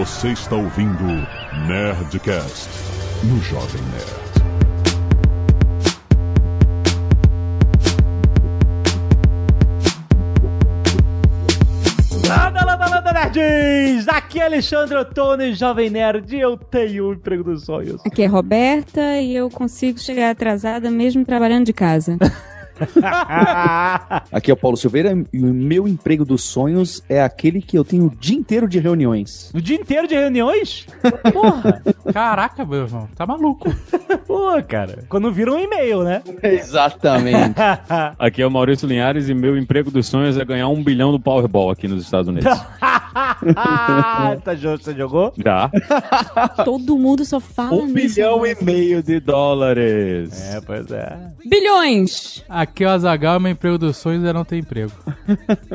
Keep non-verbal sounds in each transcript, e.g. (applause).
Você está ouvindo Nerdcast no Jovem Nerd. Landa, landa, landa, nerds! Aqui é Alexandre Ottoni, Jovem Nerd, e eu tenho o emprego dos sonhos. Aqui é Roberta e eu consigo chegar atrasada mesmo trabalhando de casa. (laughs) (laughs) Aqui é o Paulo Silveira e o meu emprego dos sonhos é aquele que eu tenho o dia inteiro de reuniões. O dia inteiro de reuniões? Porra! Caraca, meu irmão, tá maluco. (laughs) Pô, cara. Quando vira um e-mail, né? Exatamente. (laughs) Aqui é o Maurício Linhares e meu emprego dos sonhos é ganhar um bilhão do Powerball aqui nos Estados Unidos. (laughs) tá, você jogou? Já. (laughs) Todo mundo só fala Um nisso. bilhão e meio de dólares. É, pois é. Bilhões! Aqui é o Azagal, meu emprego dos sonhos é não ter emprego. (laughs)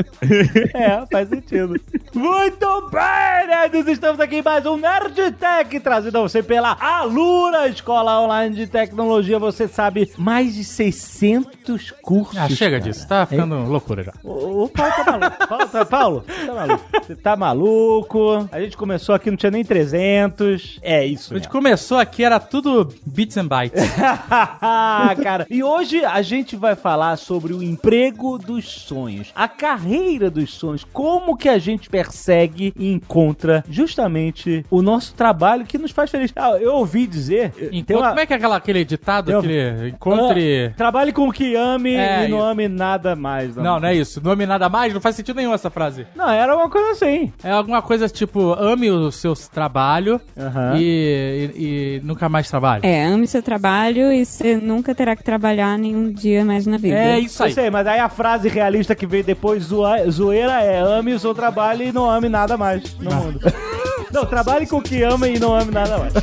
É, faz sentido. Muito bem, nerds! Estamos aqui em mais um Nerd Tech, trazido a você pela Alura, Escola Online de Tecnologia. Você sabe, mais de 600 cursos. Ah, chega cara. disso, tá ficando loucura já. O, o Paulo tá maluco. Paulo, tá, Paulo, tá maluco. Você tá maluco. A gente começou aqui, não tinha nem 300. É isso. A gente começou aqui, era tudo bits and bytes. (laughs) cara, e hoje a gente vai falar sobre o emprego dos sonhos, a carreira dos sonhos, como que a gente persegue e encontra justamente o nosso trabalho que nos faz feliz. Ah, eu ouvi dizer, Enquanto, uma- Como é que é aquela, aquele ditado? Eu- Aquele encontre... Ah, trabalhe com o que ame É, e não isso. ame nada mais. Não, não é isso. Não ame nada mais, não faz sentido nenhum essa frase. Não, era uma coisa assim. É alguma coisa tipo, ame o seu trabalho Aham. e, e- e nunca mais trabalhe. É, ame seu trabalho e você nunca terá que trabalhar nenhum dia mais na vida. É isso Eu aí. sei, mas aí a frase realista que veio depois, zoa- zoeira, é ame o seu trabalho e não ame nada mais no mundo. (laughs) Não, trabalhe com o que ama e não ame nada mais.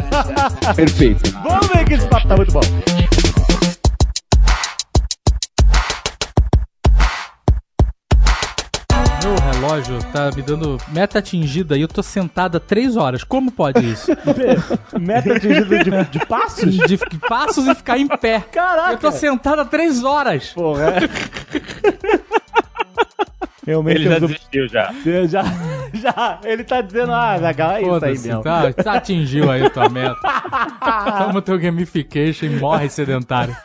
Perfeito. (laughs) Vamos ver que esse papo tá muito bom. Meu relógio tá me dando meta atingida e eu tô sentada três horas. Como pode isso? (laughs) Meta atingida de, de passos? De de passos e ficar em pé. Caraca! Eu tô sentada três horas. Porra. (laughs) Realmente Ele já tô- desistiu já. eu já, (laughs) já, ele tá dizendo, ah, legal, é isso aí mesmo. tá, tá atingiu aí a tua meta. (laughs) Toma teu gamification e morre sedentário.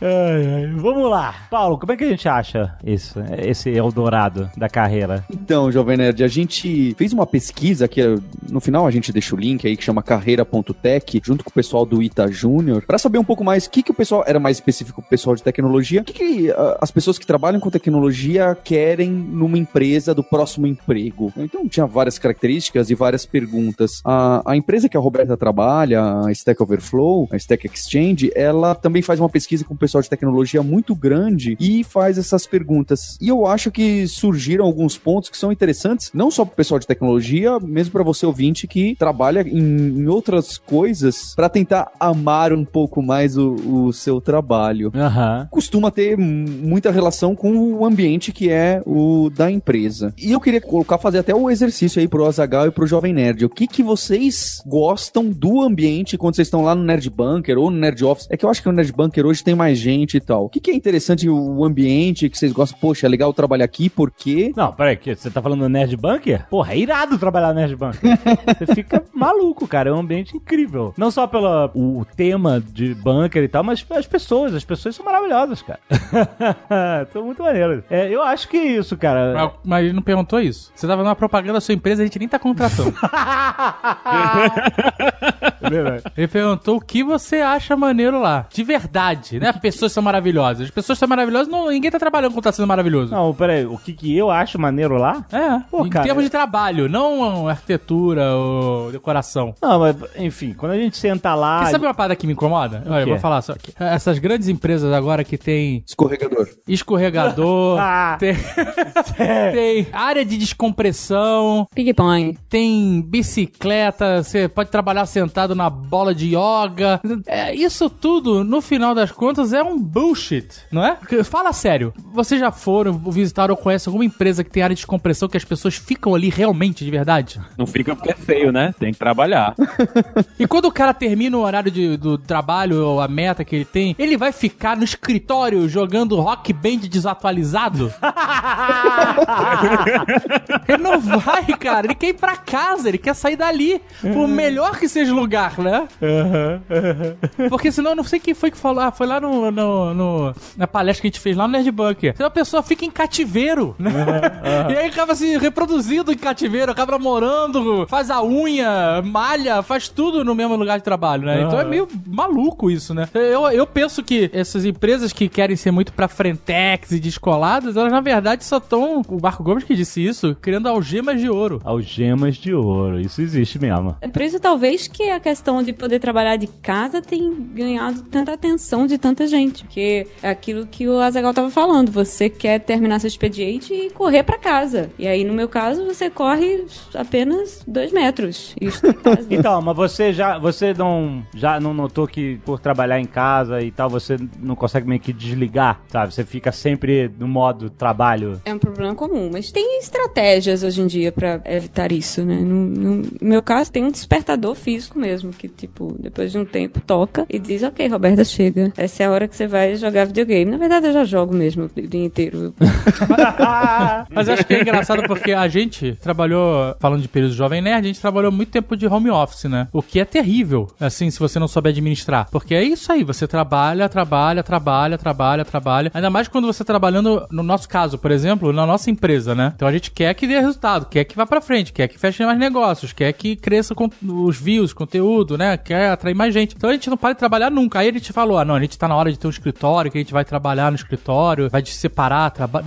Ai, ai. Vamos lá. Paulo, como é que a gente acha isso, esse Eldorado da carreira? Então, Jovem Nerd, a gente fez uma pesquisa que no final a gente deixa o link aí que chama carreira.tech, junto com o pessoal do Ita Júnior, para saber um pouco mais o que, que o pessoal era mais específico o pessoal de tecnologia, o que, que ah, as pessoas que trabalham com tecnologia querem numa empresa do próximo emprego. Então tinha várias características e várias perguntas. A, a empresa que a Roberta trabalha, a Stack Overflow, a Stack Exchange, ela também faz uma pesquisa com o pessoal de tecnologia muito grande e faz essas perguntas. E eu acho que surgiram alguns pontos que são interessantes, não só para o pessoal de tecnologia, mesmo para você ouvinte que trabalha em, em outras coisas para tentar amar um pouco mais o, o seu trabalho Aham. costuma ter muita relação com o ambiente que é o da empresa. E eu queria colocar, fazer até o exercício aí pro Azagal e pro Jovem Nerd. O que que vocês gostam do ambiente quando vocês estão lá no Nerd Bunker ou no Nerd Office? É que eu acho que no Nerd Bunker hoje tem mais gente e tal. O que que é interessante o ambiente que vocês gostam? Poxa, é legal trabalhar aqui porque... Não, peraí, que você tá falando do Nerd Bunker? Porra, é irado trabalhar no Nerd Bunker. (laughs) você fica maluco, cara. É um ambiente incrível. Não só pelo o tema de bunker e tal, mas as pessoas. As pessoas são maravilhosas, cara. (laughs) muito maneiras. É, eu acho que é isso, cara. Mas, mas ele não perguntou isso. Você tava numa propaganda da sua empresa, a gente nem tá contratando. (laughs) É verdade. Ele perguntou o que você acha maneiro lá. De verdade, né? As pessoas são maravilhosas. As pessoas são maravilhosas, não, ninguém tá trabalhando com tá sendo maravilhoso. Não, peraí. O que, que eu acho maneiro lá? É, Pô, em cara. termos de trabalho, não arquitetura ou decoração. Não, mas, enfim, quando a gente senta lá. Porque sabe uma parada que me incomoda? Olha, eu vou falar só aqui. Essas grandes empresas agora que tem Escorregador. escorregador, (laughs) Ah. tem, (laughs) tem área de descompressão, Ping-pong. tem bicicleta, você pode trabalhar sentado na bola de yoga. É, isso tudo, no final das contas, é um bullshit, não é? Porque, Fala sério, vocês já foram visitar ou conhecem alguma empresa que tem área de descompressão que as pessoas ficam ali realmente, de verdade? Não fica porque é feio, né? Tem que trabalhar. (laughs) E quando o cara termina o horário de- do trabalho ou a meta que ele tem, ele vai ficar no escritório jogando rock band desatualizado? (laughs) Ele não vai, cara. Ele quer ir pra casa, ele quer sair dali. Por melhor que seja o lugar, né? Porque senão eu não sei quem foi que falou. Ah, foi lá no, no- no- na palestra que a gente fez lá no Nerd Bunker. Então a pessoa fica em cativeiro, né? E aí acaba se reproduzindo em cativeiro, acaba namorando, faz a unha, malha, faz tudo no mesmo lugar de trabalho, né? Então é meio maluco isso, né? Eu, eu penso que essas empresas que querem ser muito pra frentex e descoladas, elas na verdade só estão, o Marco Gomes que disse isso, criando algemas de ouro. Algemas de ouro, isso existe mesmo. É por isso, talvez, que a questão de poder trabalhar de casa tem ganhado tanta atenção de tanta gente. Porque é aquilo que o Azagal tava falando. Você quer terminar seu expediente e correr pra casa. E aí, no meu caso, você corre apenas dois metros. Casa. (laughs) Então, mas você já, você não, já não notou que por trabalhar em casa e tal, você não consegue meio que desligar, sabe? Você fica sempre no modo trabalho. É um problema comum, mas tem estratégias hoje em dia pra evitar isso, né? No, no meu caso, tem um despertador físico mesmo, que, tipo, depois de um tempo toca e diz: Ok, Roberta, chega. Essa é a hora que você vai jogar videogame. Na verdade, eu já jogo mesmo o dia inteiro. (laughs) Mas eu acho que é engraçado porque a gente trabalhou, falando de período jovem nerd, a gente trabalhou muito tempo de home office, né? O que é terrível, assim, se você não souber administrar. Porque é isso aí, você trabalha, trabalha, trabalha, trabalha, trabalha. Ainda mais quando você trabalhando, no nosso caso, por exemplo, na nossa empresa, né? Então a gente quer que dê resultado, quer que vá pra frente, quer que feche mais negócios, quer que cresça os views, conteúdo, né? Quer atrair mais gente. Então a gente não para de trabalhar nunca. Aí a gente falou, ah, não, a gente tá na hora de ter um escritório, que a gente vai trabalhar no escritório, vai se separar, trabalho.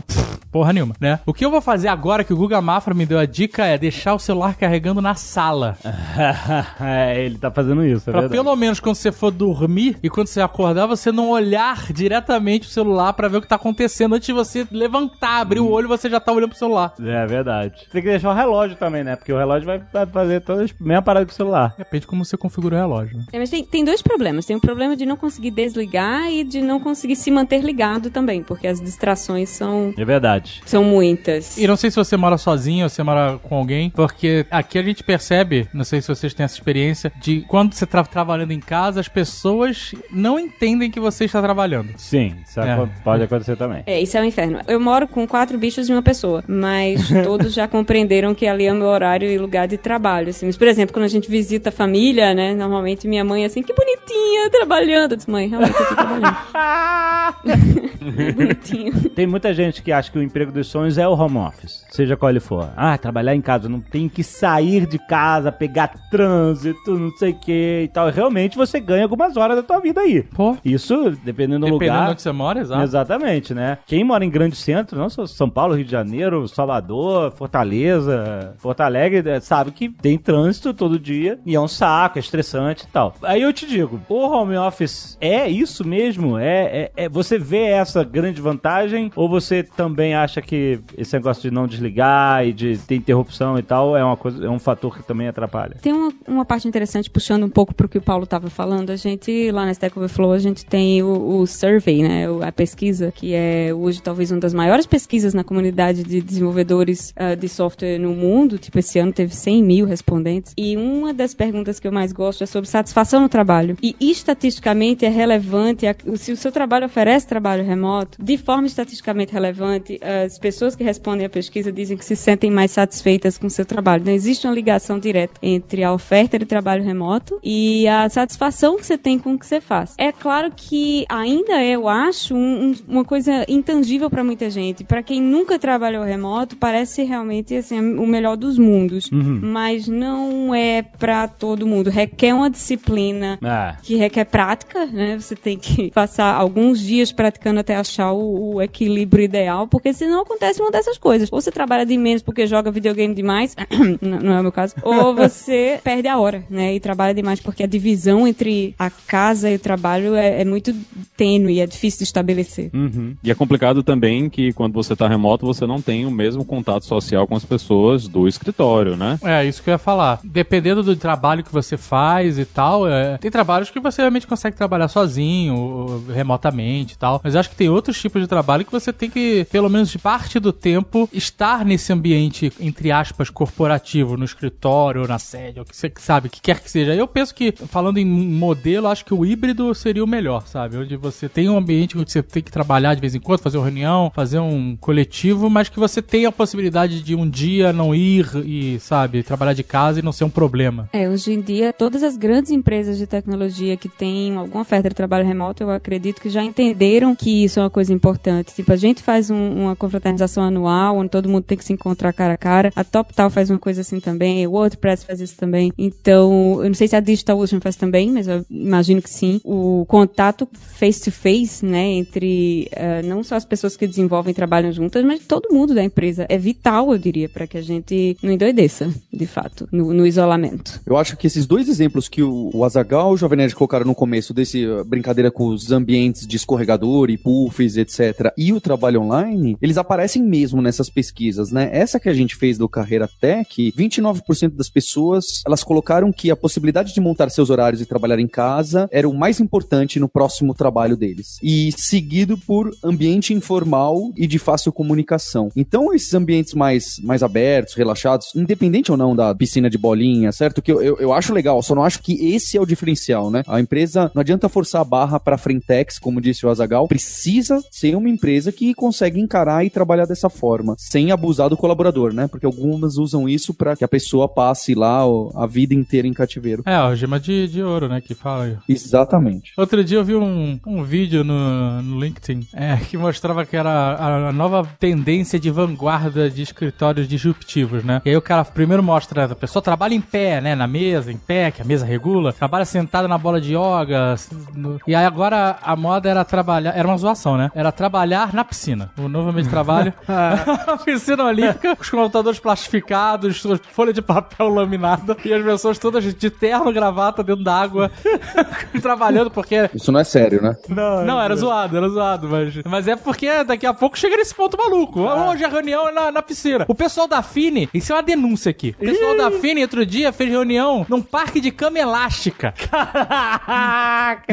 Porra nenhuma, né? O que eu vou fazer agora que o Guga Mafra me deu a dica é deixar o celular carregando na sala. (laughs) é, ele tá fazendo isso, é Pra verdade. pelo menos quando você for dormir e quando você acordar, você não olhar diretamente o celular pra ver o que tá acontecendo antes de você levantar, abrir o olho, você já tá olhando pro celular. É verdade. Tem que deixar o relógio também, né? Porque o relógio vai, fazer todas as mesmas paradas que o celular. Depende como você configura o relógio. né? É, mas tem, tem dois problemas. Tem o problema de não conseguir desligar e de não conseguir se manter ligado também, porque as distrações são, É verdade. são muitas. E não sei se você mora sozinho ou você mora com alguém, porque aqui a gente percebe, não sei se vocês têm essa experiência, de quando você tá trabalhando em casa, as pessoas não entendem que você está trabalhando. Sim, isso É. pode acontecer também. É, isso é um inferno. Eu moro com quatro bichos e uma pessoa, mas (laughs) todos já compreenderam que ali é o meu horário e lugar de trabalho. Assim. Mas, por exemplo, quando a gente visita a família, né? Normalmente minha mãe é assim, que bonitinha, trabalhando. Eu disse, mãe, realmente eu tô trabalhando. (laughs) (laughs) Bonitinho. Tem muita gente que acha que o emprego dos sonhos é o home office, seja qual ele for. Ah, trabalhar em casa, não tem que sair de casa, pegar trânsito, não sei o que e tal. Realmente você ganha algumas horas da tua vida aí. Pô, Isso, dependendo do dependendo de lugar. onde você mora, exato. Exatamente, né? Quem mora em grande centro, não só São Paulo, Rio de Janeiro, Salvador, Fortaleza, Porto Alegre, eh, sabe que tem trânsito todo dia e é um saco, é estressante e tal. Aí eu te digo, o home office é isso mesmo? É, é, é- você vê essa grande vantagem ou você também acha que esse negócio de não desligar e de ter interrupção e tal é uma coisa, é um fator que também atrapalha? Tem uma, uma parte interessante, puxando um pouco pro que o Paulo estava falando. A gente, lá na Stack Overflow, a gente tem o, o survey, né? o- A pesquisa, que é hoje talvez uma das maiores pesquisas na comunidade de desenvolvedores ah, de software no mundo. Tipo, esse ano teve 100 mil respondentes. E uma das perguntas que eu mais gosto é sobre satisfação no trabalho. E estatisticamente é relevante, a- se o seu trabalho oferece trabalho remoto, de forma estatisticamente relevante, as pessoas que respondem à pesquisa dizem que se sentem mais satisfeitas com o seu trabalho. Não existe uma ligação direta entre a oferta de trabalho remoto e a satisfação que você tem com o que você faz. É claro que ainda é, eu acho, um- um- uma coisa intangível para muita gente. Para quem nunca trabalhou remoto, parece realmente assim, o melhor dos mundos. Mas não é para todo mundo. Requer uma disciplina Ah, que requer prática, né? Você tem que (laughs) passar alguns dias praticando até achar o, o equilíbrio ideal, porque senão acontece uma dessas coisas. Ou você trabalha de menos porque joga videogame demais, (clears throat) não é o meu caso, (laughs) ou você perde a hora, né? E trabalha demais porque a divisão entre a casa e o trabalho é, é muito tênue, é difícil de estabelecer. uhum. E é complicado também que quando você tá remoto, você não tem o mesmo contato social com as pessoas do escritório, né? É, isso que eu ia falar. Dependendo do trabalho que você faz e tal, é, tem trabalhos que você realmente consegue trabalhar sozinho, remotamente e tal. Mas acho que tem outros tipos de trabalho que você tem que, pelo menos menos parte do tempo, estar nesse ambiente, entre aspas, corporativo, no escritório, na sede, ou que você sabe, que quer que seja. Eu penso que, falando em modelo, acho que o híbrido seria o melhor, sabe? Onde você tem um ambiente onde você tem que trabalhar de vez em quando, fazer uma reunião, fazer um coletivo, mas que você tenha a possibilidade de um dia não ir e, sabe, trabalhar de casa e não ser um problema. É, hoje em dia, todas as grandes empresas de tecnologia que têm alguma oferta de trabalho remoto, eu acredito que já entenderam que isso é uma coisa importante. Tipo, a gente faz um- uma confraternização anual, onde todo mundo tem que se encontrar cara a cara. A TopTal faz uma coisa assim também, o WordPress faz isso também. Então, eu não sei se a DigitalOcean faz também, mas eu imagino que sim. O contato face-to-face, né, entre eh, não só as pessoas que desenvolvem e trabalham juntas, mas todo mundo da empresa. É vital, eu diria, para que a gente não endoideça, de fato, no, no isolamento. Eu acho que esses dois exemplos que o, o Azagal e o Jovem Nerd colocaram no começo, desse uh, brincadeira com os ambientes de escorregador e puffs, etc., e o trabalho online, eles aparecem mesmo nessas pesquisas, né? Essa que a gente fez do Carreira Tech, 29% das pessoas, elas colocaram que a possibilidade de montar seus horários e trabalhar em casa era o mais importante no próximo trabalho deles. E seguido por ambiente informal e de fácil comunicação. Então, esses ambientes mais, mais abertos, relaxados, independente ou não da piscina de bolinha, certo? Que eu, eu, eu acho legal, só não acho que esse é o diferencial, né? A empresa, não adianta forçar a barra para frentex, como disse o Azagal, precisa ser uma empresa que consegue encarar e trabalhar dessa forma, sem abusar do colaborador, né? Porque algumas usam isso para que a pessoa passe lá a vida inteira em cativeiro. É, o gema de, de ouro, né, que fala aí. Exatamente. Outro dia eu vi um, um vídeo no, no LinkedIn é, que mostrava que era a, a nova tendência de vanguarda de escritórios disruptivos, né? E aí o cara primeiro mostra a pessoa trabalha em pé, né? Na mesa, em pé, que a mesa regula, trabalha sentada na bola de yoga. no- E aí agora a moda era trabalhar. Era uma zoação, né? Era trabalhar na piscina. O novo ambiente de trabalho. (laughs) (laughs) a piscina olímpica, os computadores plastificados, folha de papel laminada e as pessoas todas de terno, gravata dentro d'água, (laughs) trabalhando, porque Isso não é sério, né? não, era zoado, era zoado, mas. Mas é porque daqui a pouco chega nesse ponto maluco. Hoje a reunião é na, na piscina. O pessoal da Fini, isso é uma denúncia aqui. O pessoal da Fini outro dia fez reunião num parque de cama elástica.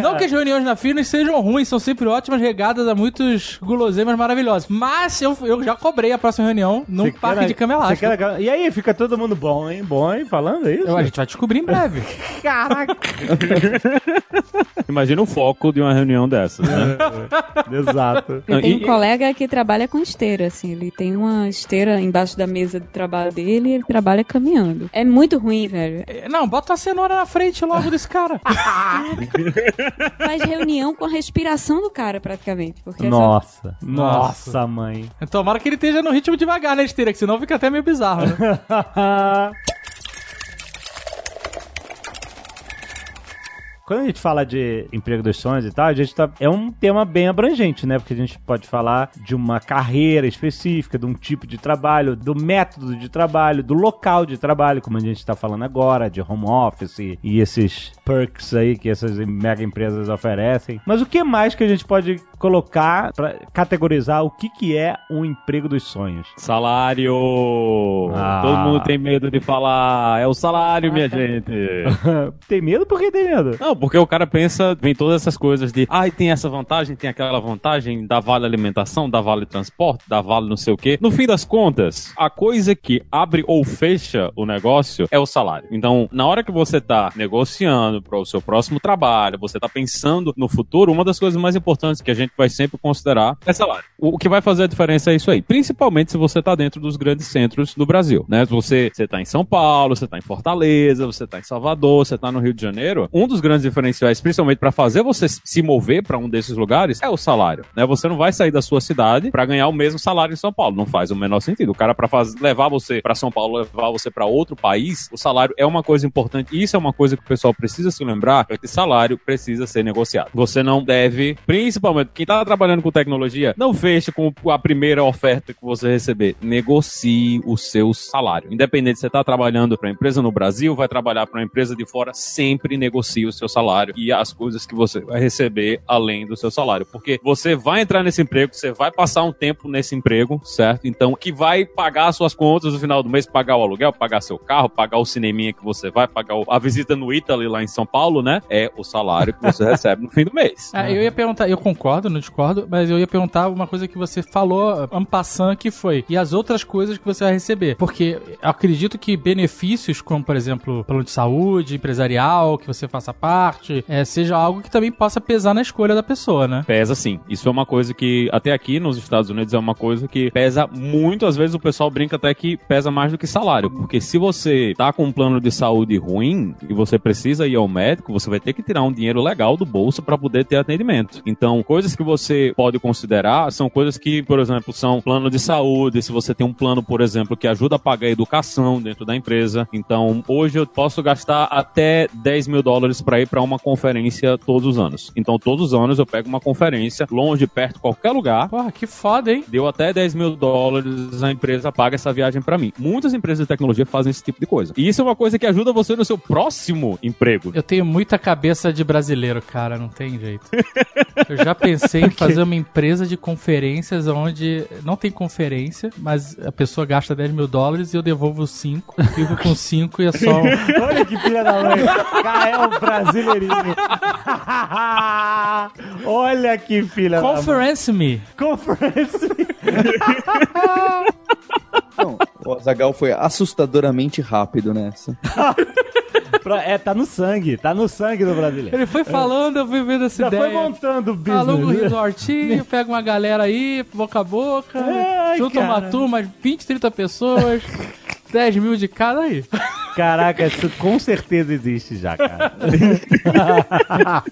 Não que as reuniões na Fini sejam ruins, são sempre ótimas, regadas a muitos guloseimas maravilhosos. Mas eu, eu já cobrei a próxima reunião num Você parque quer- de cama elástica. quer- E aí, fica todo mundo bom, hein? Bom, hein? Falando isso? Eu- a gente vai descobrir em breve. (laughs) Caraca! Imagina o foco de uma reunião dessas, né? (laughs) Exato. Eu Ah, tenho e- um colega que trabalha com esteira, assim, ele tem uma esteira embaixo da mesa de trabalho dele e ele trabalha caminhando. É muito ruim, velho. Não, bota a cenoura na frente logo desse cara. (laughs) Faz reunião com a respiração do cara, praticamente. Porque é só- Nossa. Nossa, mãe. Tomara que ele esteja no ritmo devagar na esteira, que senão fica até meio bizarro, né? (laughs) Quando a gente fala de emprego dos sonhos e tal, a gente tá. É um tema bem abrangente, né? Porque a gente pode falar de uma carreira específica, de um tipo de trabalho, do método de trabalho, do local de trabalho, como a gente tá falando agora, de home office e esses perks aí que essas mega empresas oferecem. Mas o que mais que a gente pode colocar pra categorizar o que, que é um emprego dos sonhos? Salário! Ah. Todo mundo tem medo de falar. É o salário, minha (laughs) gente. (laughs) tem medo? Por que tem medo? Não, porque o cara pensa, vem todas essas coisas de, ai, tem essa vantagem, tem aquela vantagem, dá vale alimentação, dá vale transporte, dá vale não sei o quê. No fim das contas, a coisa que abre ou fecha o negócio é o salário. Então, na hora que você tá negociando para o seu próximo trabalho, você tá pensando no futuro, uma das coisas mais importantes que a gente vai sempre considerar é salário. O que vai fazer a diferença é isso aí, principalmente se você tá dentro dos grandes centros do Brasil, né? Se você, você tá em São Paulo, você tá em Fortaleza, você tá em Salvador, você tá no Rio de Janeiro, um dos grandes diferenciais, principalmente para fazer você se mover para um desses lugares, é o salário, né? Você não vai sair da sua cidade para ganhar o mesmo salário em São Paulo, não faz o menor sentido. O cara para levar você para São Paulo, levar você para outro país, o salário é uma coisa importante. Isso é uma coisa que o pessoal precisa se lembrar, que salário precisa ser negociado. Você não deve, principalmente quem tá trabalhando com tecnologia, não feche com a primeira oferta que você receber. Negocie o seu salário. Independente se você tá trabalhando para empresa no Brasil, vai trabalhar para uma empresa de fora, sempre negocie o seu salário e as coisas que você vai receber além do seu salário. Porque você vai entrar nesse emprego, você vai passar um tempo nesse emprego, certo? Então, que vai pagar as suas contas no final do mês, pagar o aluguel, pagar seu carro, pagar o cineminha que você vai, pagar a visita no Italy lá em, São Paulo, né? É o salário que você (laughs) recebe no fim do mês. É, eu ia perguntar, eu concordo, não discordo, mas eu ia perguntar uma coisa que você falou, en passant, que foi, e as outras coisas que você vai receber? Porque eu acredito que benefícios, como por exemplo, plano de saúde, empresarial, que você faça parte, é, seja algo que também possa pesar na escolha da pessoa, né? Pesa sim. Isso é uma coisa que, até aqui nos Estados Unidos, é uma coisa que pesa muito. Às vezes o pessoal brinca até que pesa mais do que salário. Porque se você tá com um plano de saúde ruim e você precisa ir ao médico, você vai ter que tirar um dinheiro legal do bolso para poder ter atendimento. Então, coisas que você pode considerar são coisas que, por exemplo, são plano de saúde. Se você tem um plano, por exemplo, que ajuda a pagar a educação dentro da empresa. Então, hoje eu posso gastar até 10 mil dólares para ir para uma conferência todos os anos. Então, todos os anos eu pego uma conferência, longe, perto, qualquer lugar. Porra, que foda, hein? Deu até 10 mil dólares, a empresa paga essa viagem para mim. Muitas empresas de tecnologia fazem esse tipo de coisa. E isso é uma coisa que ajuda você no seu próximo emprego. Eu tenho muita cabeça de brasileiro, cara, não tem jeito. Eu já pensei em (laughs) fazer uma empresa de conferências onde não tem conferência, mas a pessoa gasta 10 mil dólares e eu devolvo 5, fico com 5 e é só. um- (laughs) Olha que filha da mãe. Cara, é um brasileirinho. (laughs) Olha que filha da mãe. Conference me. Conference. Não, o Azagal foi assustadoramente rápido nessa. Pra- É, tá no sangue. Tá no sangue do brasileiro. Ele foi falando, eu fui vendo essa Já foi ideia. montando o Aluga um business. resortinho, pega uma galera aí, boca a boca, Ai, junta uma cara. turma, 20, 30 pessoas, (laughs) 10 mil de cada aí. Caraca, isso com certeza existe já, cara. (laughs)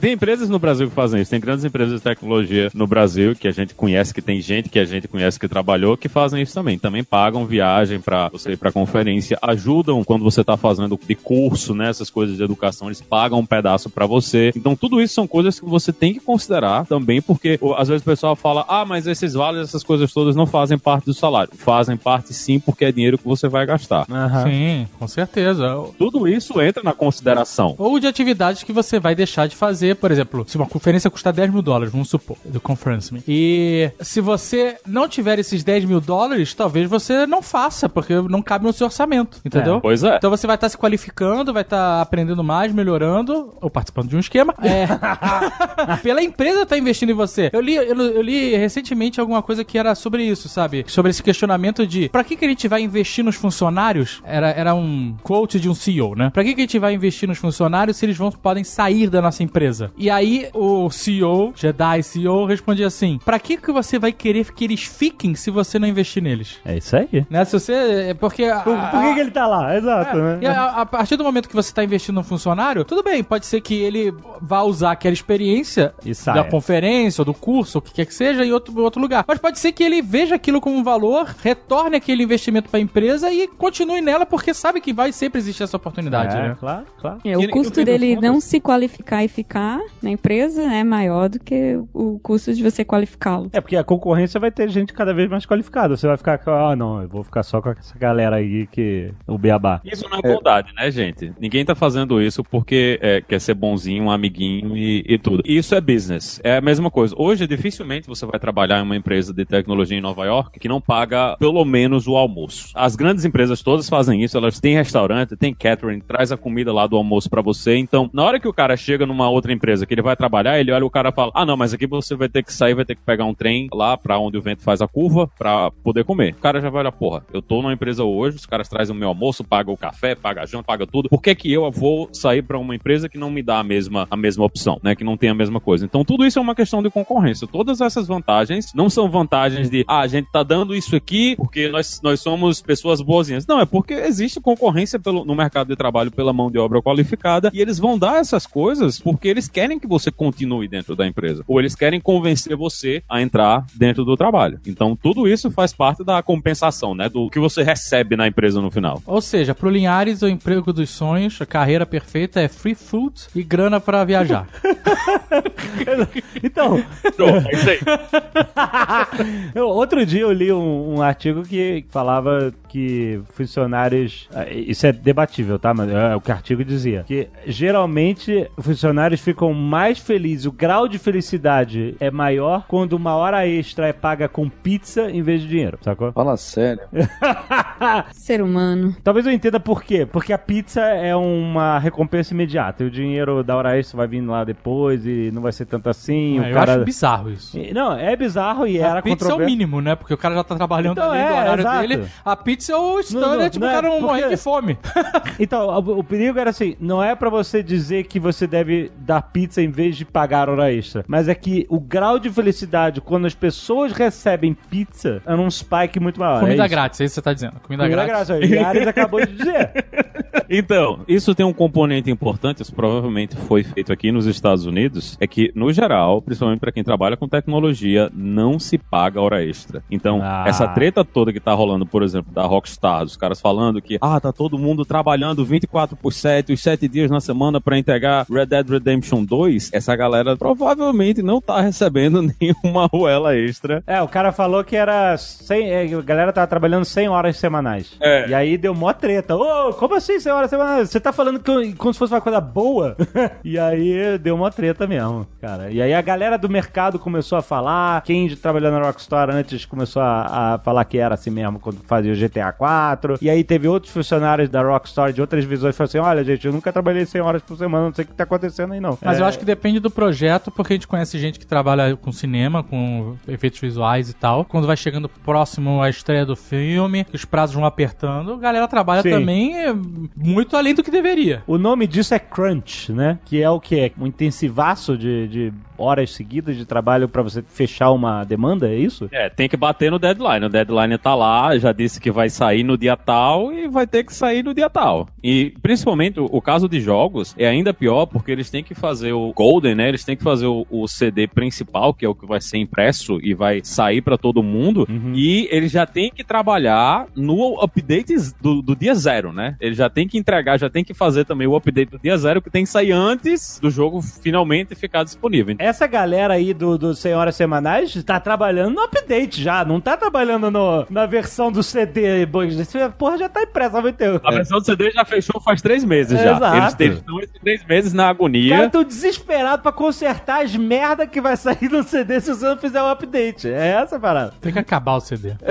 Tem empresas no Brasil que fazem isso. Tem grandes empresas de tecnologia no Brasil que a gente conhece, que tem gente que a gente conhece que trabalhou, que fazem isso também. Também pagam viagem para você ir para conferência, ajudam quando você tá fazendo de curso, né, essas coisas de educação, eles pagam um pedaço para você. Então tudo isso são coisas que você tem que considerar também, porque às vezes o pessoal fala: "Ah, mas esses vales, essas coisas todas não fazem parte do salário". Fazem parte sim, porque é dinheiro que você vai gastar. Aham. Sim, com certeza. Tudo isso entra na consideração. Ou de atividades que você vai deixar de fazer, por exemplo, se uma conferência custar 10 mil dólares, vamos supor, do Conference Me. E se você não tiver esses 10 mil dólares, talvez você não faça, porque não cabe no seu orçamento, entendeu? Pois é. Então você vai estar se qualificando, vai estar aprendendo mais, melhorando, ou participando de um esquema. É. (laughs) (laughs) Pela empresa estar investindo em você. Eu li, eu, eu li recentemente alguma coisa que era sobre isso, sabe? Sobre esse questionamento de pra que, que a gente vai investir nos funcionários? Era, era um quote de um CEO, né? Pra que, que a gente vai investir nos funcionários se eles vão, podem sair da nossa empresa? E aí o CEO, Jedi CEO, respondia assim: pra que, que você vai querer que eles fiquem se você não investir neles? É isso aí. Né? Se você. é Porque. a- Por, por que, que ele tá lá? Exato, é, e né? a, a partir do momento que você está investindo num funcionário, tudo bem, pode ser que ele vá usar aquela experiência E da conferência ou do curso, ou o que quer que seja, em outro, outro lugar. Mas pode ser que ele veja aquilo como um valor, retorne aquele investimento para a empresa e continue nela, porque sabe que vai sempre existir essa oportunidade, É, né? claro, claro. É, E o no custo dele contas- não se qualificar e ficar na empresa é maior do que o custo de você qualificá-lo. É porque a concorrência vai ter gente cada vez mais qualificada. Você vai ficar com, ah, não, eu vou ficar só com essa galera aí que. O beabá. Isso não é bondade, né, gente? Ninguém tá fazendo isso porque é, quer ser bonzinho, um amiguinho e, e tudo. Isso é business. É a mesma coisa. Hoje, dificilmente você vai trabalhar em uma empresa de tecnologia em Nova York que não paga pelo menos o almoço. As grandes empresas todas fazem isso. Elas têm restaurante, têm catering, traz a comida lá do almoço pra você. Então, na hora que o cara chega numa outra empresa que ele vai trabalhar, ele olha o cara e fala: Ah, não, mas aqui você vai ter que sair, vai ter que pegar um trem lá pra onde o vento faz a curva pra poder comer. O cara já vai olhar, porra, eu tô numa empresa hoje, os caras trazem o meu almoço, pagam o café, pagam a janta, pagam tudo. Por que que eu vou sair pra uma empresa que não me dá a mesma, a mesma opção, né? Que não tem a mesma coisa. Então, tudo isso é uma questão de concorrência. Todas essas vantagens não são vantagens de, ah, a gente tá dando isso aqui porque nós, nós somos pessoas boazinhas. Não, é porque existe concorrência pelo, no mercado de trabalho pela mão de obra qualificada e eles vão dar essas coisas porque eles querem que você continue dentro da empresa. Ou eles querem convencer você a entrar dentro do trabalho. Então, tudo isso faz parte da compensação, né? Do que você recebe na empresa no final. Ou seja, pro Linhares, o emprego dos sonhos, a carreira perfeita é free food e grana pra viajar. (laughs) Então, Pronto, é isso aí. (laughs) eu- outro dia eu li um, um artigo que falava que funcionários. ah, Isso é debatível, tá? Mas é o que o artigo dizia. Que geralmente funcionários ficam mais felizes, o grau de felicidade é maior quando uma hora extra é paga com pizza em vez de dinheiro, sacou? Fala sério. (laughs) Ser humano. Talvez eu entenda por quê. Porque a pizza é uma recompensa imediata. E o dinheiro da hora extra vai vindo lá depois e não vai ser tanto assim. Ah, o eu cara... acho bizarro isso. Não, é bizarro e era a pizza é o mínimo, né? Porque o cara já tá trabalhando Então, ali é, horário exato. dele. A pizza é o stand, Não, não, é tipo não o é, cara não porque- morrer de fome. (laughs) Então, o, o perigo era assim, não é pra você dizer que você deve dar pizza em vez de pagar hora extra, mas é que o grau de felicidade quando as pessoas recebem pizza é num spike muito maior. Comida é isso. grátis, é isso que você tá dizendo. Comida, Comida grátis. grátis. E a Ares acabou de dizer. (laughs) Então, isso tem um componente importante, isso provavelmente foi feito aqui nos Estados Unidos, é que, no geral, principalmente para quem trabalha com tecnologia, não se paga hora extra. Então, Ah. essa treta toda que tá rolando, por exemplo, da Rockstar, os caras falando que, ah, tá todo mundo trabalhando 24 por 7, os 7 dias na semana para entregar Red Dead Redemption 2, essa galera provavelmente não tá recebendo (laughs) nenhuma ruela extra. É, o cara falou que era 100, é, a galera tava trabalhando 100 horas semanais. É. E aí deu mó treta. Ô, como assim 100 horas semanais? Você tá falando que, como se fosse uma coisa boa? (laughs) e aí deu mó treta mesmo, cara. E aí a galera do mercado começou a falar, quem trabalhou na Rockstar antes começou a, a falar que era assim mesmo quando fazia o GTA 4. E aí teve outros funcionários da Rockstar de outras visões que falaram assim, olha gente, eu nunca trabalhei 100 horas por semana, não sei o que tá acontecendo aí não. Mas É, eu acho que depende do projeto, porque a gente conhece gente que trabalha com cinema, com efeitos visuais e tal. Quando vai chegando próximo à estreia do filme, que os prazos vão apertando, a galera trabalha Sim. também é, muito além do que deveria. O nome disso é crunch, né? Que é o que é um intensivaço de, de horas seguidas de trabalho pra você fechar uma demanda, é isso? É, tem que bater no deadline. O deadline tá lá, já disse que vai sair no dia tal e vai ter que sair no dia tal. E principalmente o, caso de jogos é ainda pior porque eles têm que fazer o Golden, né? Eles têm que fazer o, o CD principal, que é o que vai ser impresso e vai sair pra todo mundo. E eles já têm que trabalhar no update do, do dia zero, né? Eles já têm que entregar, já tem que fazer também o update do dia zero, que tem que sair antes do jogo finalmente ficar disponível. Essa galera aí do, do 100 horas semanais tá trabalhando no update já, não tá trabalhando no, na versão do CD. Essa Porra, já tá impressa há muito tempo. A versão do CD já fechou faz três meses Exato. já. Eles teve- estão esses três meses na agonia. caras tão desesperados pra consertar as merda que vai sair no CD se você não fizer o update. É essa a parada. Tem que acabar o CD. (laughs)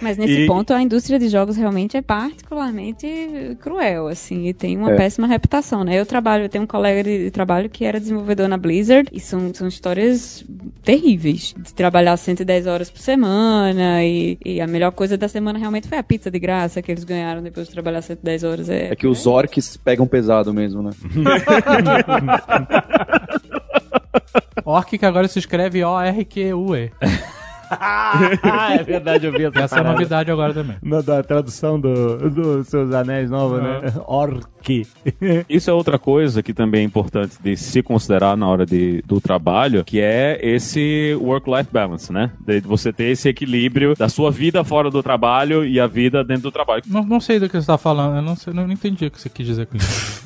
Mas nesse E- ponto a indústria de jogos realmente é particularmente cruel, assim, e tem uma É. péssima reputação, né? Eu trabalho, eu tenho um colega de, de trabalho que era desenvolvedor na Blizzard e são, são histórias terríveis. De trabalhar 110 horas por semana e, e a melhor coisa da semana realmente foi a pizza de graça que eles ganharam depois de trabalhar 110 horas. É, É que os orcs pegam pesado mesmo, né? (laughs) Orc que agora se escreve O-R-Q-U-E. Ah, é verdade, eu vi essa, Essa é novidade agora também. Na, da tradução do, do Seus Anéis Nova, né? Orc. Isso é outra coisa que também é importante de se considerar na hora de, do trabalho, que é esse work-life balance, né? De você ter esse equilíbrio da sua vida fora do trabalho e a vida dentro do trabalho. Não, não sei do que você tá falando, eu não, sei, não entendi o que você quis dizer com isso.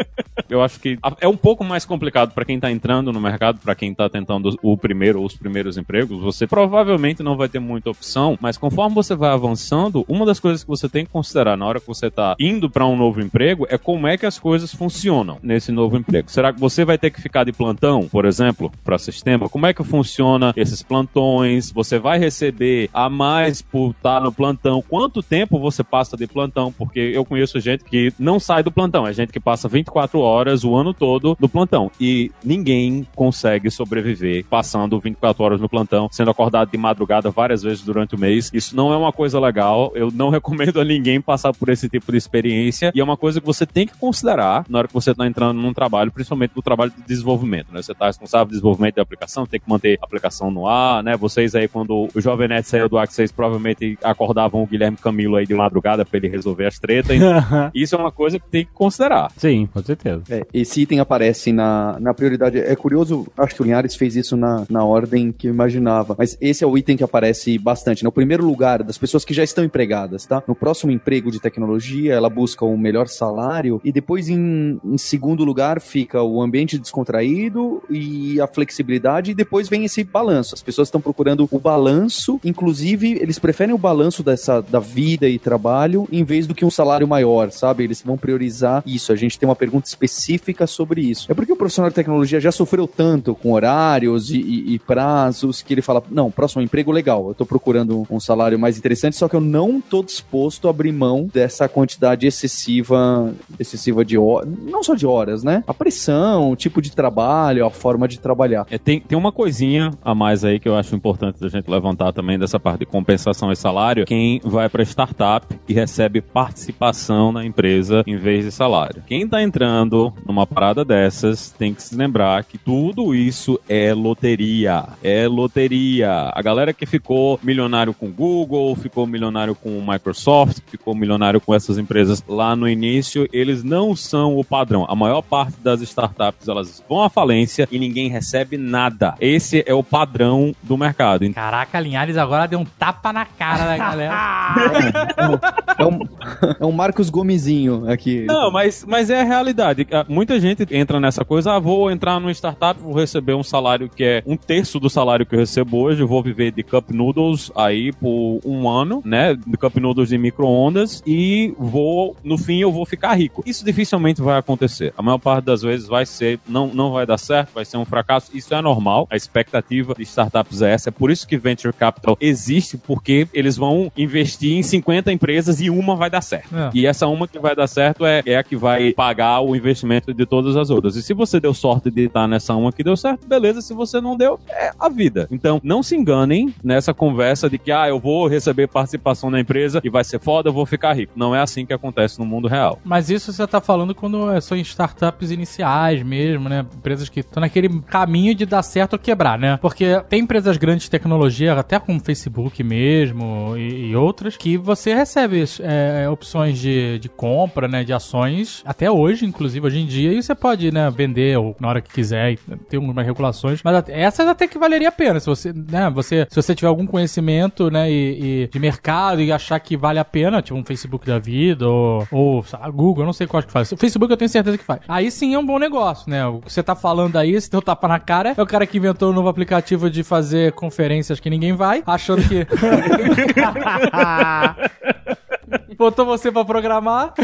(laughs) Eu acho que é um pouco mais complicado para quem tá entrando no mercado, para quem tá tentando o primeiro ou os primeiros empregos. Você provavelmente não vai ter muita opção, mas conforme você vai avançando, uma das coisas que você tem que considerar na hora que você tá indo para um novo emprego é como é que as coisas funcionam nesse novo emprego. Será que você vai ter que ficar de plantão, por exemplo, para sistema? Como é que funciona esses plantões? Você vai receber a mais por estar no plantão? Quanto tempo você passa de plantão? Porque eu conheço gente que não sai do plantão, é gente que passa 24 horas o ano todo no plantão. E ninguém consegue sobreviver passando 24 horas no plantão, sendo acordado de madrugada várias vezes durante o mês. Isso não é uma coisa legal. Eu não (laughs) recomendo a ninguém passar por esse tipo de experiência. E é uma coisa que você tem que considerar na hora que você está entrando num trabalho, principalmente no trabalho de desenvolvimento. Né? Você está responsável pelo desenvolvimento da aplicação, tem que manter a aplicação no ar, né? Vocês aí, quando o Jovem Nerd saiu do Access, provavelmente acordavam o Guilherme Camilo aí de madrugada para ele resolver as tretas. (laughs) Então, isso é uma coisa que tem que considerar. Sim, com certeza. É, esse item aparece na, na prioridade. É curioso, acho que o Linhares fez isso na, na ordem que eu imaginava. Mas esse é o item que aparece bastante. No primeiro lugar, das pessoas que já estão empregadas, tá? No próximo emprego de tecnologia, ela busca um melhor salário. E depois, em, em segundo lugar, fica o ambiente descontraído e a flexibilidade. E depois vem esse balanço. As pessoas estão procurando o balanço. Inclusive, eles preferem o balanço dessa, da vida e trabalho em vez do que um salário maior, sabe? Eles vão priorizar isso. A gente tem uma pergunta específica sobre isso. É porque o profissional de tecnologia já sofreu tanto com horários e, e- e prazos que ele fala: não, próximo emprego legal, eu tô procurando um salário mais interessante, só que eu não tô disposto a abrir mão dessa quantidade excessiva, excessiva de horas, não só de horas, né? A pressão, o tipo de trabalho, a forma de trabalhar. É, tem, tem uma coisinha a mais aí que eu acho importante da gente levantar também dessa parte de compensação e salário. Quem vai para startup e recebe participação na empresa em vez de salário. Quem tá entrando numa parada dessas tem que se lembrar que tudo isso é loteria. É loteria. A galera que ficou milionário com Google, ficou milionário com Microsoft, ficou milionário com essas empresas lá no início, eles não são o padrão. A maior parte das startups elas vão à falência e ninguém recebe nada. Esse é o padrão do mercado. Caraca, Linhares agora deu um tapa na cara da galera. (laughs) É um, é um Marcos Gomezinho aqui. Não, mas, mas é a realidade. Muita gente entra nessa coisa, ah, vou entrar numa startup, vou receber um salário que é um terço do salário que eu recebo hoje, eu vou viver de cup noodles aí por um ano, né? De cup noodles de micro-ondas e vou, no fim, eu vou ficar rico. Isso dificilmente vai acontecer. A maior parte das vezes vai ser, não, não vai dar certo, vai ser um fracasso. Isso é normal. A expectativa de startups é essa. É por isso que Venture Capital existe, porque eles vão investir em 50 empresas e uma vai dar certo. É. E essa uma que vai dar certo é, é a que vai pagar o investimento de todas as outras. E se você deu sorte de estar nessa uma que deu certo, beleza. Se você não deu, é a vida. Então, não se enganem nessa conversa de que, ah, eu vou receber participação na empresa e vai ser foda, eu vou ficar rico. Não é assim que acontece no mundo real. Mas isso você tá falando quando é- são em startups iniciais mesmo, né? Empresas que estão naquele caminho de dar certo ou quebrar, né? Porque tem empresas grandes de tecnologia, até como Facebook mesmo e, e outras, que você recebe é, opções de, de compra, né? De ações, até hoje, inclusive hoje em dia, e você pode, né, vender ou na hora que quiser, e tem algumas regulações, mas essas até que valeria a pena, se você, né, você, se você tiver algum conhecimento, né, e, e de mercado e achar que vale a pena, tipo um Facebook da vida ou, ou lá, Google, eu não sei qual que faz. O Facebook eu tenho certeza que faz. Aí sim é um bom negócio, né? O que você tá falando aí, esse teu tapa na cara, é o cara que inventou um novo aplicativo de fazer conferências que ninguém vai, achando que (laughs) (laughs) botou você pra programar.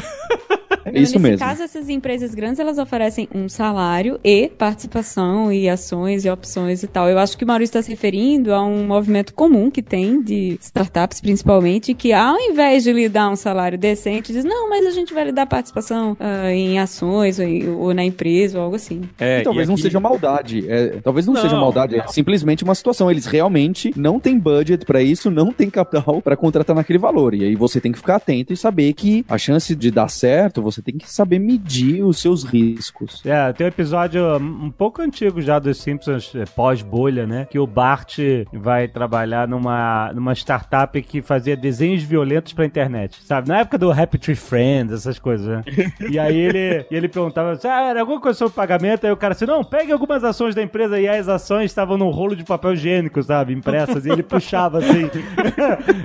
É isso Nesse mesmo. caso, essas empresas grandes, elas oferecem um salário e participação e ações e opções e tal. Eu acho que o Maurício está se referindo a um movimento comum que tem de startups, principalmente, que ao invés de lhe dar um salário decente, diz, não, mas a gente vai lhe dar participação ah, em ações ou, ou na empresa ou algo assim. É, E talvez e não aqui- seja maldade. É, talvez não, Não. seja maldade, é simplesmente uma situação. Eles realmente não têm budget pra isso, não têm capital pra contratar naquele valor. E aí você tem que ficar atento e saber que a chance de dar certo, você tem que saber medir os seus riscos. É, tem um episódio um pouco antigo já dos Simpsons, é, pós-bolha, né? Que o Bart vai trabalhar numa, numa startup que fazia desenhos violentos pra internet, sabe? Na época do Happy Tree Friends, essas coisas, né? (laughs) E aí ele, e ele perguntava assim, ah, era alguma coisa sobre pagamento? Aí o cara assim, não, pegue algumas ações da empresa e as ações estavam num rolo de papel higiênico, sabe? Impressas, e ele (laughs) puxava assim.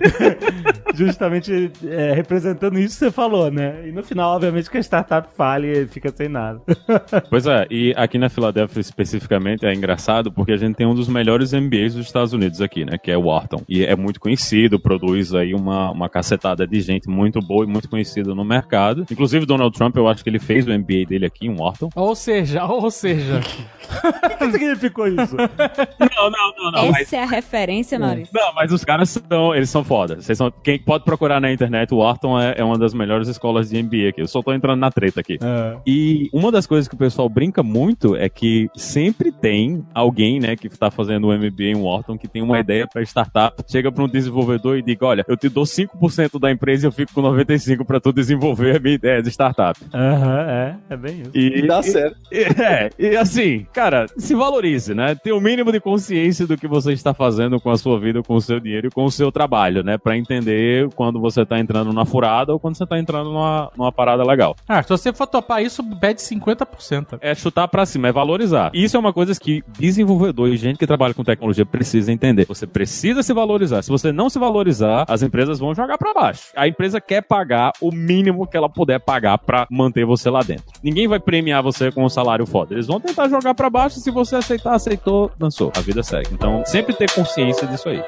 (laughs) Justamente é, representando isso que você falou, né? E no final, obviamente, que a startup falha e fica sem nada. (laughs) Pois é, e aqui na Filadélfia especificamente é engraçado porque a gente tem um dos melhores MBAs dos Estados Unidos aqui, né? Que é o Wharton. E é muito conhecido, produz aí uma, uma cacetada de gente muito boa e muito conhecida no mercado. Inclusive Donald Trump, eu acho que ele fez o MBA dele aqui em Wharton. Ou seja, ou seja, (laughs) O que significou isso? Não, não, não, Essa é a referência, Maurício. Não, mas os caras são, eles são foda. Vocês são, quem pode procurar na internet, o Wharton é, é uma das melhores escolas de MBA aqui. Eu só tô entrando na treta aqui. E uma das coisas que o pessoal brinca muito é que sempre tem alguém, né, que tá fazendo um MBA em Wharton que tem uma ideia pra startup, chega pra um desenvolvedor e diga, olha, eu te dou 5% da empresa e eu fico com 95% pra tu desenvolver a minha ideia de startup. Aham, é, é bem isso. E, E dá certo. (laughs) é, e assim, cara, se valorize, né? Tenha o mínimo de consciência do que você está fazendo com a sua vida, com o seu dinheiro e com o seu trabalho, né? Pra entender quando você tá entrando numa furada ou quando você tá entrando numa, numa parada legal. Ah, se você for topar isso, pede 50%. É chutar pra cima, é valorizar. Isso é uma coisa que desenvolvedor e gente que trabalha com tecnologia precisa entender. Você precisa se valorizar. Se você não se valorizar, as empresas vão jogar pra baixo. A empresa quer pagar o mínimo que ela puder pagar pra manter você lá dentro. Ninguém vai premiar você com um salário foda. Eles vão tentar jogar pra baixo. Se você aceitar, aceitou, dançou. A vida segue. Então, sempre ter consciência disso aí.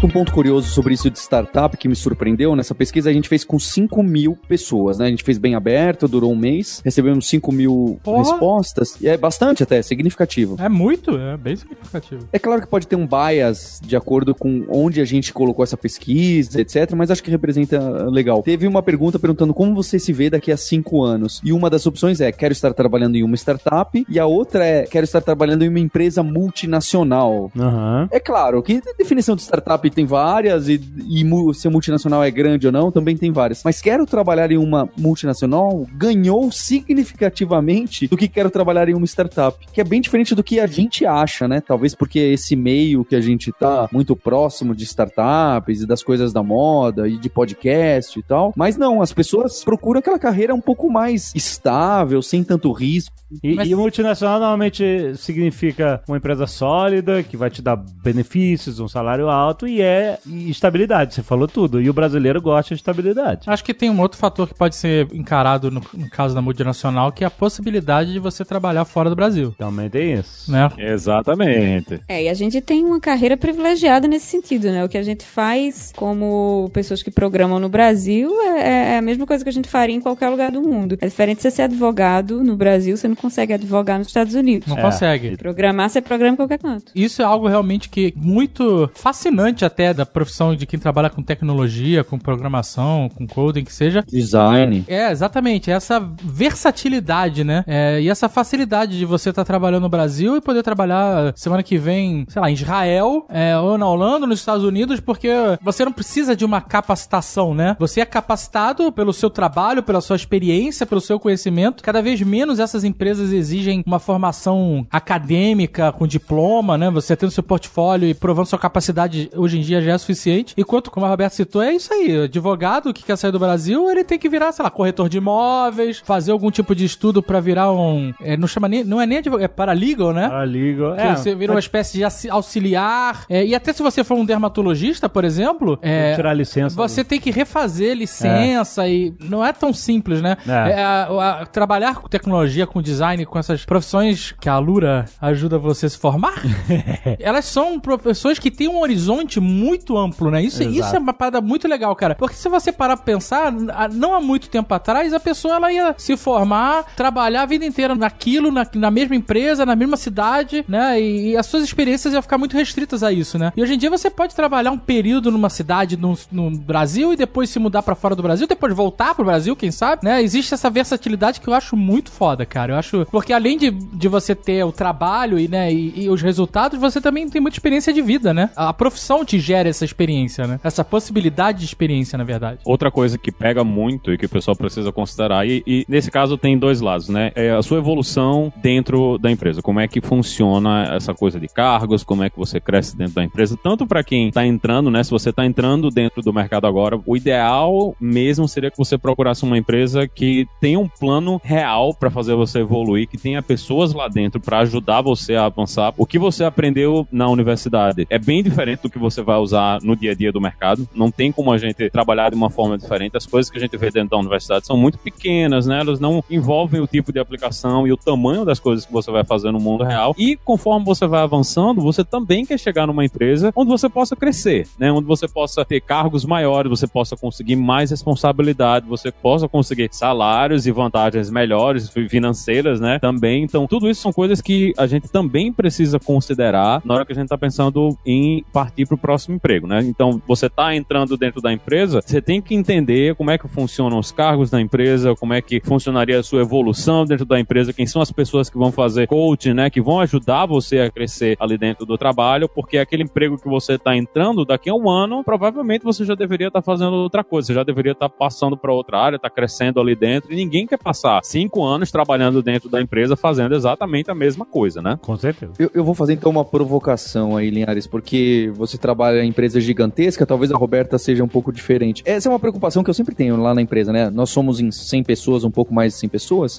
Acho que um ponto curioso sobre isso de startup que me surpreendeu, nessa pesquisa a gente fez com 5 mil pessoas, né? A gente fez bem aberto, durou um mês, recebemos 5 mil Porra. respostas, e é bastante até, significativo. É muito, é bem significativo. É claro que pode ter um bias de acordo com onde a gente colocou essa pesquisa, etc., mas acho que representa legal. Teve uma pergunta perguntando como você se vê daqui a cinco anos. E uma das opções é: quero estar trabalhando em uma startup, e a outra é: quero estar trabalhando em uma empresa multinacional. Aham. É claro que a definição de startup tem várias, e, e mu- se a multinacional é grande ou não, também tem várias. Mas quero trabalhar em uma multinacional ganhou significativamente do que quero trabalhar em uma startup. Que é bem diferente do que a gente acha, né? Talvez porque esse meio que a gente tá muito próximo de startups e das coisas da moda e de podcast e tal. Mas não, as pessoas procuram aquela carreira um pouco mais estável, sem tanto risco. E, Mas- e multinacional normalmente significa uma empresa sólida, que vai te dar benefícios, um salário alto e é estabilidade. Você falou tudo. E o brasileiro gosta de estabilidade. Acho que tem um outro fator que pode ser encarado no, no caso da multinacional, que é a possibilidade de você trabalhar fora do Brasil, Também tem isso. né? Exatamente. É, e a gente tem uma carreira privilegiada nesse sentido, né? O que a gente faz como pessoas que programam no Brasil é, é a mesma coisa que a gente faria em qualquer lugar do mundo. É diferente de você ser advogado no Brasil, você não consegue advogar nos Estados Unidos. Não É. consegue. Programar, você programa em qualquer canto. Isso é algo realmente que muito fascinante até da profissão de quem trabalha com tecnologia, com programação, com coding, que seja. Design. É, exatamente. Essa versatilidade, né? É, e essa facilidade de você estar trabalhando no Brasil e poder trabalhar semana que vem, sei lá, em Israel, é, ou na Holanda, ou nos Estados Unidos, porque você não precisa de uma capacitação, né? Você é capacitado pelo seu trabalho, pela sua experiência, pelo seu conhecimento. Cada vez menos essas empresas exigem uma formação acadêmica, com diploma, né? Você tendo seu portfólio e provando sua capacidade hoje em dia já é suficiente. Enquanto, como a Roberta citou, é isso aí. Advogado que quer sair do Brasil, ele tem que virar, sei lá, corretor de imóveis, fazer algum tipo de estudo pra virar um. é, não chama nem. Não é nem advogado, é paralegal, né? Paralegal. Que É, você vira uma espécie de auxiliar. É, e até se você for um dermatologista, por exemplo, é, tirar licença. você tem que refazer licença e não é tão simples, né? É. É, a- a- trabalhar com tecnologia, com design, com essas profissões que a Lura ajuda você a se formar, (laughs) elas são profissões que têm um horizonte muito amplo, né? Isso, Exato. isso é uma parada muito legal, cara. Porque se você parar pra pensar, não há muito tempo atrás, a pessoa ela ia se formar, trabalhar a vida inteira naquilo, na, na mesma empresa, na mesma cidade, né? E, e as suas experiências iam ficar muito restritas a isso, né? E hoje em dia você pode trabalhar um período numa cidade no, no Brasil e depois se mudar pra fora do Brasil, depois voltar pro Brasil, quem sabe, né? Existe essa versatilidade que eu acho muito foda, cara. Eu acho. Porque além de, de você ter o trabalho e, né, e, e os resultados, você também tem muita experiência de vida, né? A, a profissão te gera essa experiência, né? Essa possibilidade de experiência, na verdade. Outra coisa que pega muito e que o pessoal precisa considerar, e, e nesse caso tem dois lados, né? É a sua evolução dentro da empresa. Como é que funciona essa coisa de cargos, como é que você cresce dentro da empresa, tanto para quem tá entrando, né? Se você tá entrando dentro do mercado agora, o ideal mesmo seria que você procurasse uma empresa que tenha um plano real para fazer você evoluir, que tenha pessoas lá dentro para ajudar você a avançar. O que você aprendeu na universidade é bem diferente do que você vai usar no dia a dia do mercado. Não tem como a gente trabalhar de uma forma diferente. As coisas que a gente vê dentro da universidade são muito pequenas, né? Elas não envolvem o tipo de aplicação e o tamanho das coisas que você vai fazer no mundo real. E conforme você vai avançando, você também quer chegar numa empresa onde você possa crescer, né? Onde você possa ter cargos maiores, você possa conseguir mais responsabilidade, você possa conseguir salários e vantagens melhores fi- financeiras, né? Também. Então, tudo isso são coisas que a gente também precisa considerar na hora que a gente está pensando em partir para o próximo emprego, né? Então, você tá entrando dentro da empresa, você tem que entender como é que funcionam os cargos da empresa, como é que funcionaria a sua evolução dentro da empresa, quem são as pessoas que vão fazer coaching, né? Que vão ajudar você a crescer ali dentro do trabalho, porque aquele emprego que você tá entrando, daqui a um ano, provavelmente você já deveria estar fazendo outra coisa, você já deveria estar passando para outra área, tá crescendo ali dentro, e ninguém quer passar cinco anos trabalhando dentro da empresa fazendo exatamente a mesma coisa, né? Com certeza. Eu, eu vou fazer então uma provocação aí, Linhares, porque você trabalha em empresa gigantesca, talvez a Roberta seja um pouco diferente. Essa é uma preocupação que eu sempre tenho lá na empresa, né? Nós somos em 100 pessoas, um pouco mais de 100 pessoas.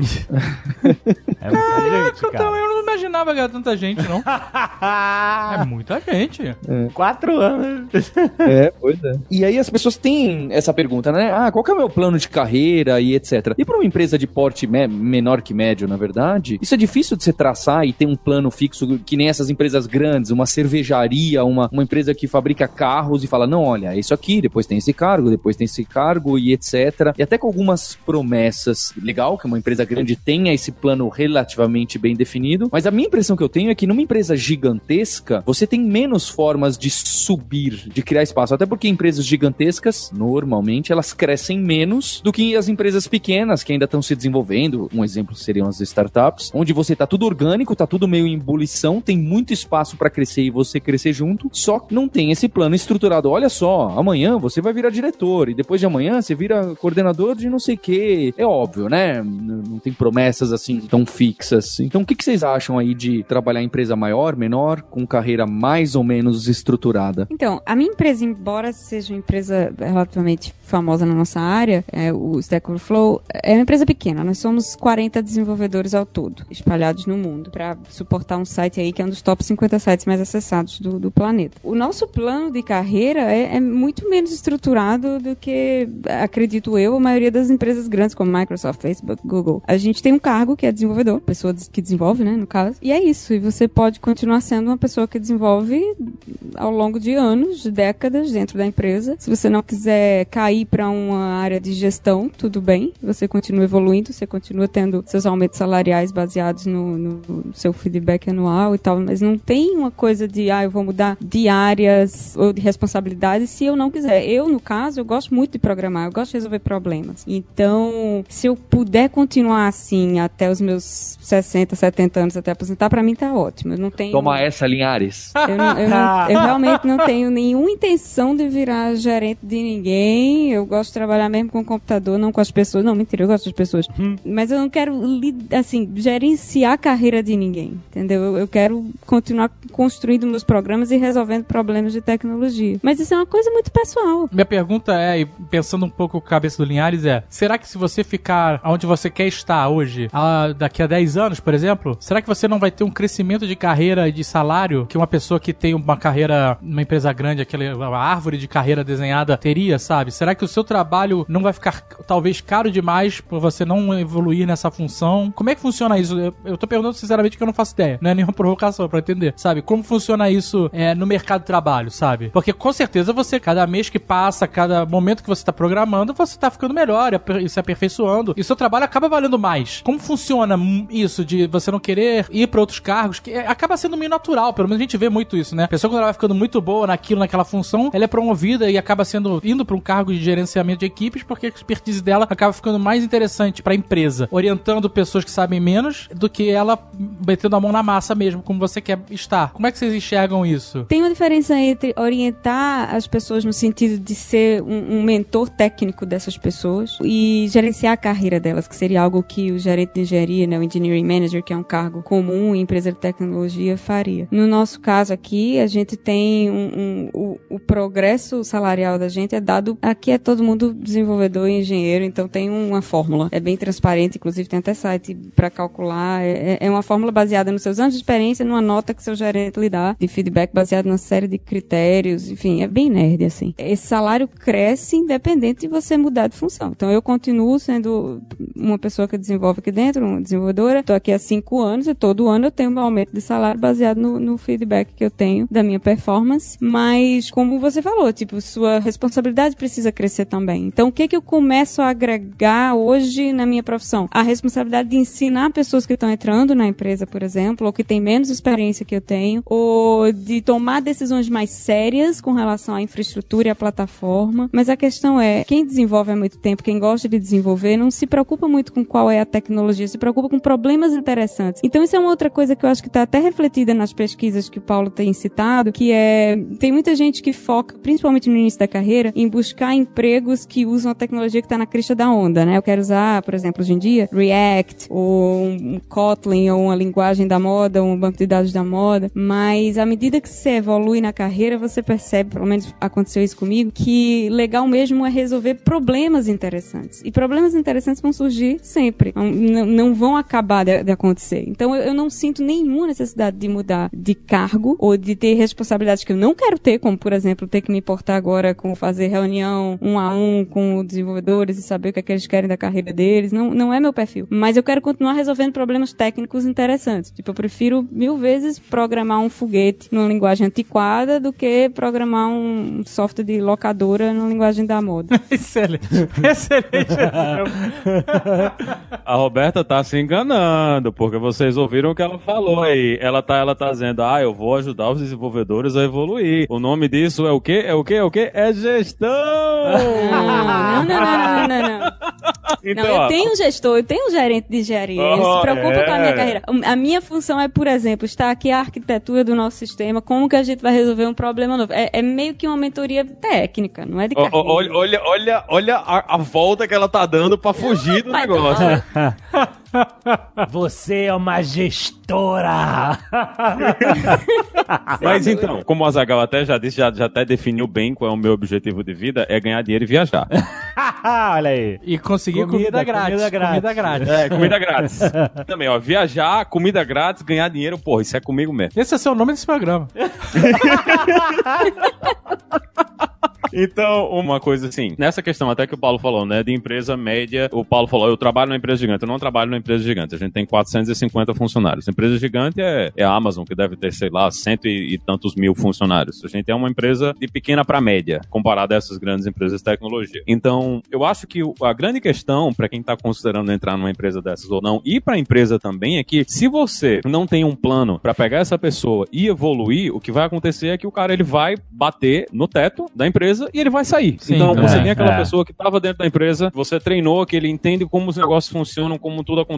(laughs) É muita gente, cara. eu não imaginava que era tanta gente, não. (laughs) é muita gente. Quatro anos. É, pois é. E aí as pessoas têm essa pergunta, né? Ah, qual que é o meu plano de carreira e etc. E para uma empresa de porte me- menor que médio, na verdade, isso é difícil de você traçar e ter um plano fixo que nem essas empresas grandes, uma cervejaria, uma, uma empresa que fabrica carros e fala, não, olha, é isso aqui, depois tem esse cargo, depois tem esse cargo e etc. E até com algumas promessas. Legal que uma empresa grande tenha esse plano relativamente bem definido, mas a minha impressão que eu tenho é que numa empresa gigantesca, você tem menos formas de subir, de criar espaço. Até porque empresas gigantescas, normalmente, elas crescem menos do que as empresas pequenas, que ainda estão se desenvolvendo. Um exemplo seriam as startups, onde você tá tudo orgânico, tá tudo meio em ebulição, tem muito espaço para crescer e você crescer junto, só que não tem esse plano estruturado. Olha só, amanhã você vai virar diretor e depois de amanhã você vira coordenador de não sei o que. É óbvio, né? Não tem promessas assim tão fixas. Então, o que, que vocês acham aí de trabalhar em empresa maior, menor, com carreira mais ou menos estruturada? Então, a minha empresa, embora seja uma empresa relativamente famosa na nossa área, é, o Stack Overflow, é uma empresa pequena. Nós somos 40 desenvolvedores ao todo, espalhados no mundo, para suportar um site aí que é um dos top 50 sites mais acessados do, do planeta. O nosso plano de carreira é, é muito menos estruturado do que, acredito eu, a maioria das empresas grandes, como Microsoft, Facebook, Google. A gente tem um cargo que é desenvolvedor, pessoa que desenvolve, né, no caso. E é isso. E você pode continuar sendo uma pessoa que desenvolve ao longo de anos, de décadas dentro da empresa. Se você não quiser cair para uma área de gestão, tudo bem. Você continua evoluindo, você continua tendo seus aumentos salariais baseados no, no seu feedback anual e tal. Mas não tem uma coisa de, ah, eu vou mudar de áreas ou de responsabilidades se eu não quiser. Eu, no caso, eu gosto muito de programar, eu gosto de resolver problemas. Então, se eu puder continuar assim até os meus 60, 70 anos, até aposentar, para mim tá ótimo. Eu não tenho. Toma essa, Linhares. Eu, não- eu não- eu realmente não tenho nenhuma intenção de virar gerente de ninguém. Eu gosto de trabalhar mesmo com o computador, não com as pessoas. Não, mentira, eu gosto das pessoas. Mas eu não quero, assim, gerenciar a carreira de ninguém, entendeu? Eu, eu quero continuar construindo meus programas e resolvendo problemas de tecnologia. Mas isso é uma coisa muito pessoal. Minha pergunta é, e pensando um pouco com a cabeça do Linhares, é: será que se você ficar onde você quer estar hoje, a- daqui a 10 anos, por exemplo, será que você não vai ter um crescimento de carreira e de salário que uma pessoa que tem uma carreira numa empresa grande, aquela árvore de carreira desenhada, teria, sabe? Será que o seu trabalho não vai ficar talvez caro demais por você não evoluir nessa função? Como é que funciona isso? Eu, eu tô perguntando sinceramente que eu não faço ideia. Não é (laughs) nenhuma provocação pra entender, sabe? Como funciona isso é, no mercado de trabalho, sabe? Porque com certeza você, cada mês que passa, cada momento que você tá programando, você tá ficando melhor, aper- se aperfeiçoando. E seu trabalho acaba valendo mais. Como funciona isso de você não querer ir pra outros cargos? Que é, acaba sendo meio natural, pelo menos a gente vê muito isso, né? A pessoa quando ela vai ficando muito boa naquilo, naquela função, ela é promovida e acaba sendo indo pra um cargo de gerenciamento de equipes porque a expertise dela acaba ficando mais interessante pra empresa, orientando pessoas que sabem menos do que ela metendo a mão na massa mesmo, como você quer estar. Como é que vocês enxergam isso? Tem uma diferença entre orientar as pessoas no sentido de ser um, um mentor técnico dessas pessoas e gerenciar a carreira delas, que seria algo que o gerente de engenharia, né, o engineering manager, que é um cargo comum em empresa de tecnologia, faria. No nosso caso aqui, a gente tem um, um- o, o progresso salarial da gente é dado. Aqui é todo mundo desenvolvedor e engenheiro, então tem uma fórmula. É bem transparente, inclusive tem até site para calcular. É, é uma fórmula baseada nos seus anos de experiência, numa nota que seu gerente lhe dá de feedback baseado numa série de critérios. Enfim, é bem nerd assim. Esse salário cresce independente de você mudar de função. Então eu continuo sendo uma pessoa que desenvolve aqui dentro, uma desenvolvedora. Tô aqui há cinco anos e todo ano eu tenho um aumento de salário baseado no, no feedback que eu tenho da minha performance. Mas, como você falou, tipo, sua responsabilidade precisa crescer também. Então, o que que eu começo a agregar hoje na minha profissão? A responsabilidade de ensinar pessoas que estão entrando na empresa, por exemplo, ou que têm menos experiência que eu tenho, ou de tomar decisões mais sérias com relação à infraestrutura e à plataforma. Mas a questão é, quem desenvolve há muito tempo, quem gosta de desenvolver, não se preocupa muito com qual é a tecnologia, se preocupa com problemas interessantes. Então, isso é uma outra coisa que eu acho que está até refletida nas pesquisas que o Paulo tem citado, que é, tem muita gente que foca, principalmente no início da carreira, em buscar empregos que usam a tecnologia que está na crista da onda, né? Eu quero usar, por exemplo, hoje em dia, React, ou um Kotlin, ou uma linguagem da moda, ou um banco de dados da moda, mas à medida que você evolui na carreira, você percebe, pelo menos aconteceu isso comigo, que legal mesmo é resolver problemas interessantes. E problemas interessantes vão surgir sempre, não, não vão acabar de, de acontecer. Então eu, eu não sinto nenhuma necessidade de mudar de cargo ou de ter responsabilidades que eu não quero ter, como por exemplo ter que me importar agora com fazer reunião um a um com desenvolvedores e saber o que, é que eles querem da carreira deles. Não, não é meu perfil. Mas eu quero continuar resolvendo problemas técnicos interessantes. Tipo, eu prefiro mil vezes programar um foguete numa linguagem antiquada do que programar um software de locadora numa linguagem da moda. (laughs) Excelente. Excelente. (laughs) A Roberta tá se enganando, porque vocês ouviram o que ela falou aí. Ela tá, ela tá dizendo, ah, eu vou ajudar os desenvolvedores a evoluir. O nome disso é o quê? É o quê? É o quê? É gestão! (laughs) Não, não, não, não, não, não. Então, não, eu ó, tenho um gestor, eu tenho um gerente de engenharia. Oh, se preocupa é. com a minha carreira. A minha função é, por exemplo, estar aqui a arquitetura do nosso sistema, como que a gente vai resolver um problema novo. É, é meio que uma mentoria técnica, não é de carreira. olha, olha, olha, olha a, a volta que ela tá dando pra fugir do negócio. (laughs) Você é uma gestora! (laughs) Mas então, como o Azagal até já disse, já, já até definiu bem qual é o meu objetivo de vida, é ganhar dinheiro e viajar. (laughs) Olha aí. E conseguir comida, Comida, grátis. comida grátis. Comida grátis. É, comida (laughs) grátis. Também, ó, viajar, comida grátis, ganhar dinheiro, porra, isso é comigo mesmo. Esse é o seu nome desse programa. Então, uma coisa assim, nessa questão até que o Paulo falou, né, de empresa média, o Paulo falou, eu trabalho numa empresa gigante, eu não trabalho numa empresa gigante, a gente tem 450 funcionários. Empresa gigante é, é a Amazon, que deve ter, sei lá, cento e, e tantos mil funcionários. A gente é uma empresa de pequena para média, comparada a essas grandes empresas de tecnologia. Então, eu acho que a grande questão para quem está considerando entrar numa empresa dessas ou não, e para a empresa também, é que se você não tem um plano para pegar essa pessoa e evoluir, o que vai acontecer é que o cara ele vai bater no teto da empresa e ele vai sair. Sim, então, é, você tem aquela é. pessoa que estava dentro da empresa, você treinou, que ele entende como os negócios funcionam, como tudo acontece,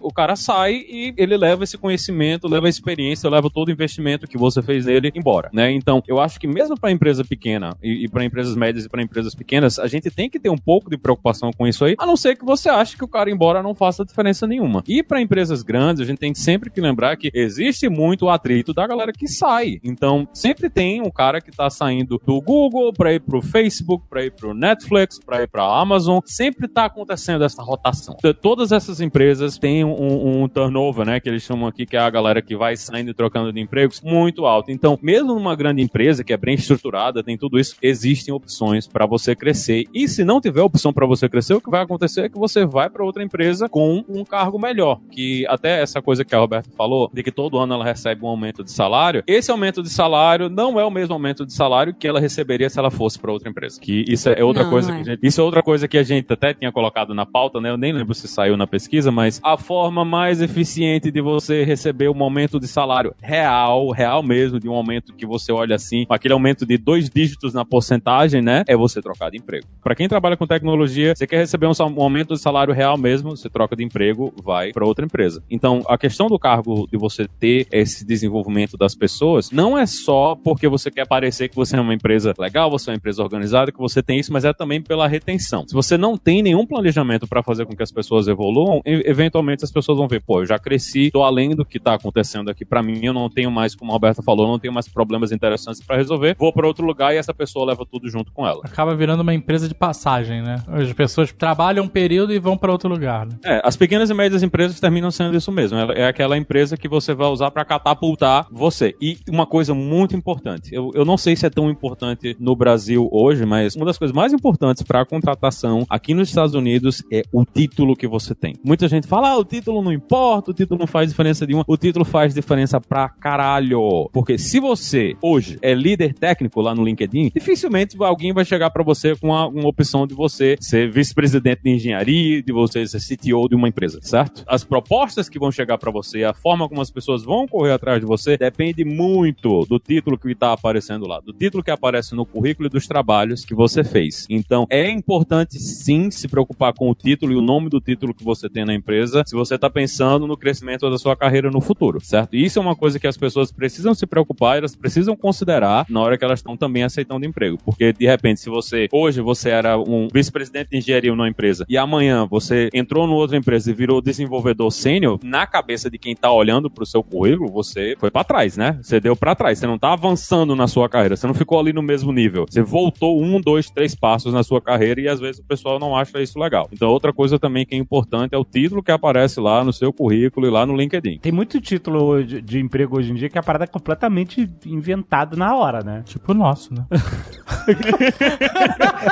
o cara sai e ele leva esse conhecimento, leva a experiência, leva todo o investimento que você fez nele embora, né? Então, eu acho que mesmo para empresa pequena e, e para empresas médias e para empresas pequenas, a gente tem que ter um pouco de preocupação com isso aí, a não ser que você ache que o cara embora não faça diferença nenhuma. E para empresas grandes, a gente tem sempre que lembrar que existe muito atrito da galera que sai. Então, sempre tem um cara que tá saindo do Google para ir pro Facebook, para ir pro Netflix, para ir pra Amazon. Sempre tá acontecendo essa rotação. Todas essas empresas têm um, um turnover, né, que eles chamam aqui, que é a galera que vai saindo e trocando de empregos, muito alto. Então, mesmo numa grande empresa que é bem estruturada, tem tudo isso, existem opções para você crescer. E se não tiver opção para você crescer, o que vai acontecer é que você vai para outra empresa com um cargo melhor. Que até essa coisa que a Roberta falou, de que todo ano ela recebe um aumento de salário, esse aumento de salário não é o mesmo aumento de salário que ela receberia se ela fosse para outra empresa. Que isso é outra Não, coisa não que é. a gente, isso é outra coisa que a gente até tinha colocado na pauta, né? Eu nem lembro se saiu na pesquisa, mas a forma mais eficiente de você receber um aumento de salário real, real mesmo, de um aumento que você olha assim, aquele aumento de dois dígitos na porcentagem, né? É você trocar de emprego. Para quem trabalha com tecnologia, você quer receber um, um aumento de salário real mesmo, você troca de emprego, vai para outra empresa. Então, a questão do cargo de você ter esse desenvolvimento das pessoas não é só porque você quer parecer que você é uma empresa legal, você é uma empresa organizada, que você tem isso, mas é também pela retenção. Se você não tem nenhum planejamento para fazer com que as pessoas evoluam, eventualmente as pessoas vão ver, pô, eu já cresci, tô além do que tá acontecendo aqui para mim, eu não tenho mais, como a Roberta falou, não tenho mais problemas interessantes para resolver, vou para outro lugar e essa pessoa leva tudo junto com ela. Acaba virando uma empresa de passagem, né? As pessoas trabalham um período e vão pra outro lugar, né? É, as pequenas e médias empresas terminam sendo isso mesmo. É aquela empresa que você vai usar para catapultar você. E uma coisa muito importante, eu, eu não sei se é tão importante no Brasil Brasil hoje, mas uma das coisas mais importantes para a contratação aqui nos Estados Unidos é o título que você tem. Muita gente fala, ah, o título não importa, o título não faz diferença nenhuma. O título faz diferença pra caralho. Porque se você, hoje, é líder técnico lá no LinkedIn, dificilmente alguém vai chegar para você com uma, uma opção de você ser vice-presidente de engenharia, de você ser CTO de uma empresa, certo? As propostas que vão chegar para você, a forma como as pessoas vão correr atrás de você, depende muito do título que está aparecendo lá, do título que aparece no currículo e dos trabalhos que você fez. Então, é importante sim se preocupar com o título e o nome do título que você tem na empresa, se você está pensando no crescimento da sua carreira no futuro, certo? Isso é uma coisa que as pessoas precisam se preocupar, elas precisam considerar na hora que elas estão também aceitando emprego. Porque, de repente, se você, hoje, você era um vice-presidente de engenharia numa empresa e amanhã você entrou numa outra empresa e virou desenvolvedor sênior, na cabeça de quem está olhando para o seu currículo, você foi para trás, né? Você deu para trás, você não está avançando na sua carreira, você não ficou ali no mesmo nível. Você voltou um, dois, três passos na sua carreira e às vezes o pessoal não acha isso legal. Então, outra coisa também que é importante é o título que aparece lá no seu currículo e lá no LinkedIn. Tem muito título de, de emprego hoje em dia que a parada é completamente inventada na hora, né? Tipo o nosso, né? (laughs)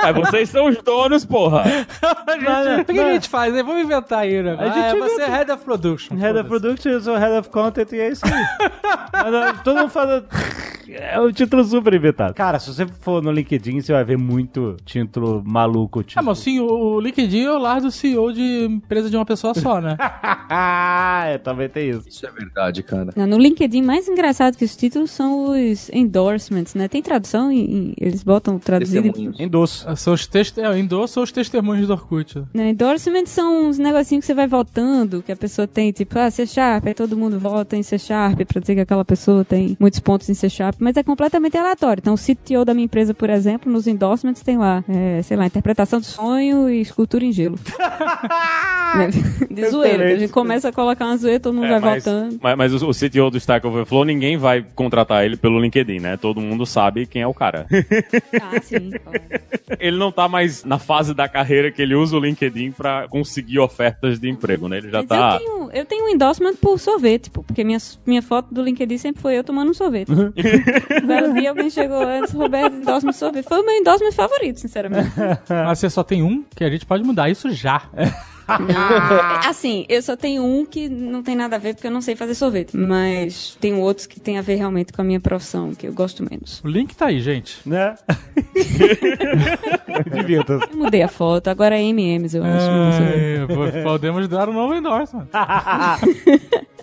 Aí vocês são os donos, porra! (laughs) o que a gente faz? né? Vamos inventar aí, né? A gente Ah, é, você é. Head of Production. Head of foda-se. Product, eu sou Head of Content e é isso aí. (laughs) Todo mundo fala. É um título super inventado. Cara, se você for no LinkedIn, você vai ver muito título maluco. Tipo... Ah, mas sim, o LinkedIn é o lar do CEO de empresa de uma pessoa só, né? (laughs) é, também tem isso. Isso é verdade, cara. Não, no LinkedIn, mais engraçado que os títulos são os endorsements, né? Tem tradução em, em- eles botam traduzido. em- Testemunhos. Endosso. São os test... é, endosso são os testemunhos do Orkut. Né, endorsements são uns negocinhos que você vai votando, que a pessoa tem, tipo, ah, C Sharp, aí todo mundo vota em C Sharp pra dizer que aquela pessoa tem muitos pontos em C Sharp, mas é completamente aleatório. Então, o CTO da minha empresa, por exemplo, nos endorsements tem lá, é, sei lá, interpretação de sonho e escultura em gelo. (laughs) De zoeira. A gente começa a colocar uma zoeira, todo mundo vai É, mas, votando. mas, mas o, CTO do Stack Overflow, ninguém vai contratar ele pelo LinkedIn, né? Todo mundo sabe quem é o cara. (laughs) Ah, sim. claro. ele não tá mais na fase da carreira que ele usa o LinkedIn pra conseguir ofertas de emprego, né? Ele já Mas tá. eu, tenho, eu tenho um endorsement por sorvete, pô, porque minha, minha foto do LinkedIn sempre foi eu tomando um sorvete. (laughs) um belo dia alguém chegou antes, Roberto, endorsement de sorvete. Foi o meu endorsement favorito, sinceramente. (laughs) Mas você só tem um, que a gente pode mudar isso já. assim, eu só tenho um que não tem nada a ver, porque eu não sei fazer sorvete. Mas tem outros que tem a ver realmente com a minha profissão, que eu gosto menos. O link tá aí, gente. Né? (laughs) Divirta. Eu mudei a foto, agora é M&M's, eu acho. É, po- podemos dar um novo endorsement. (laughs)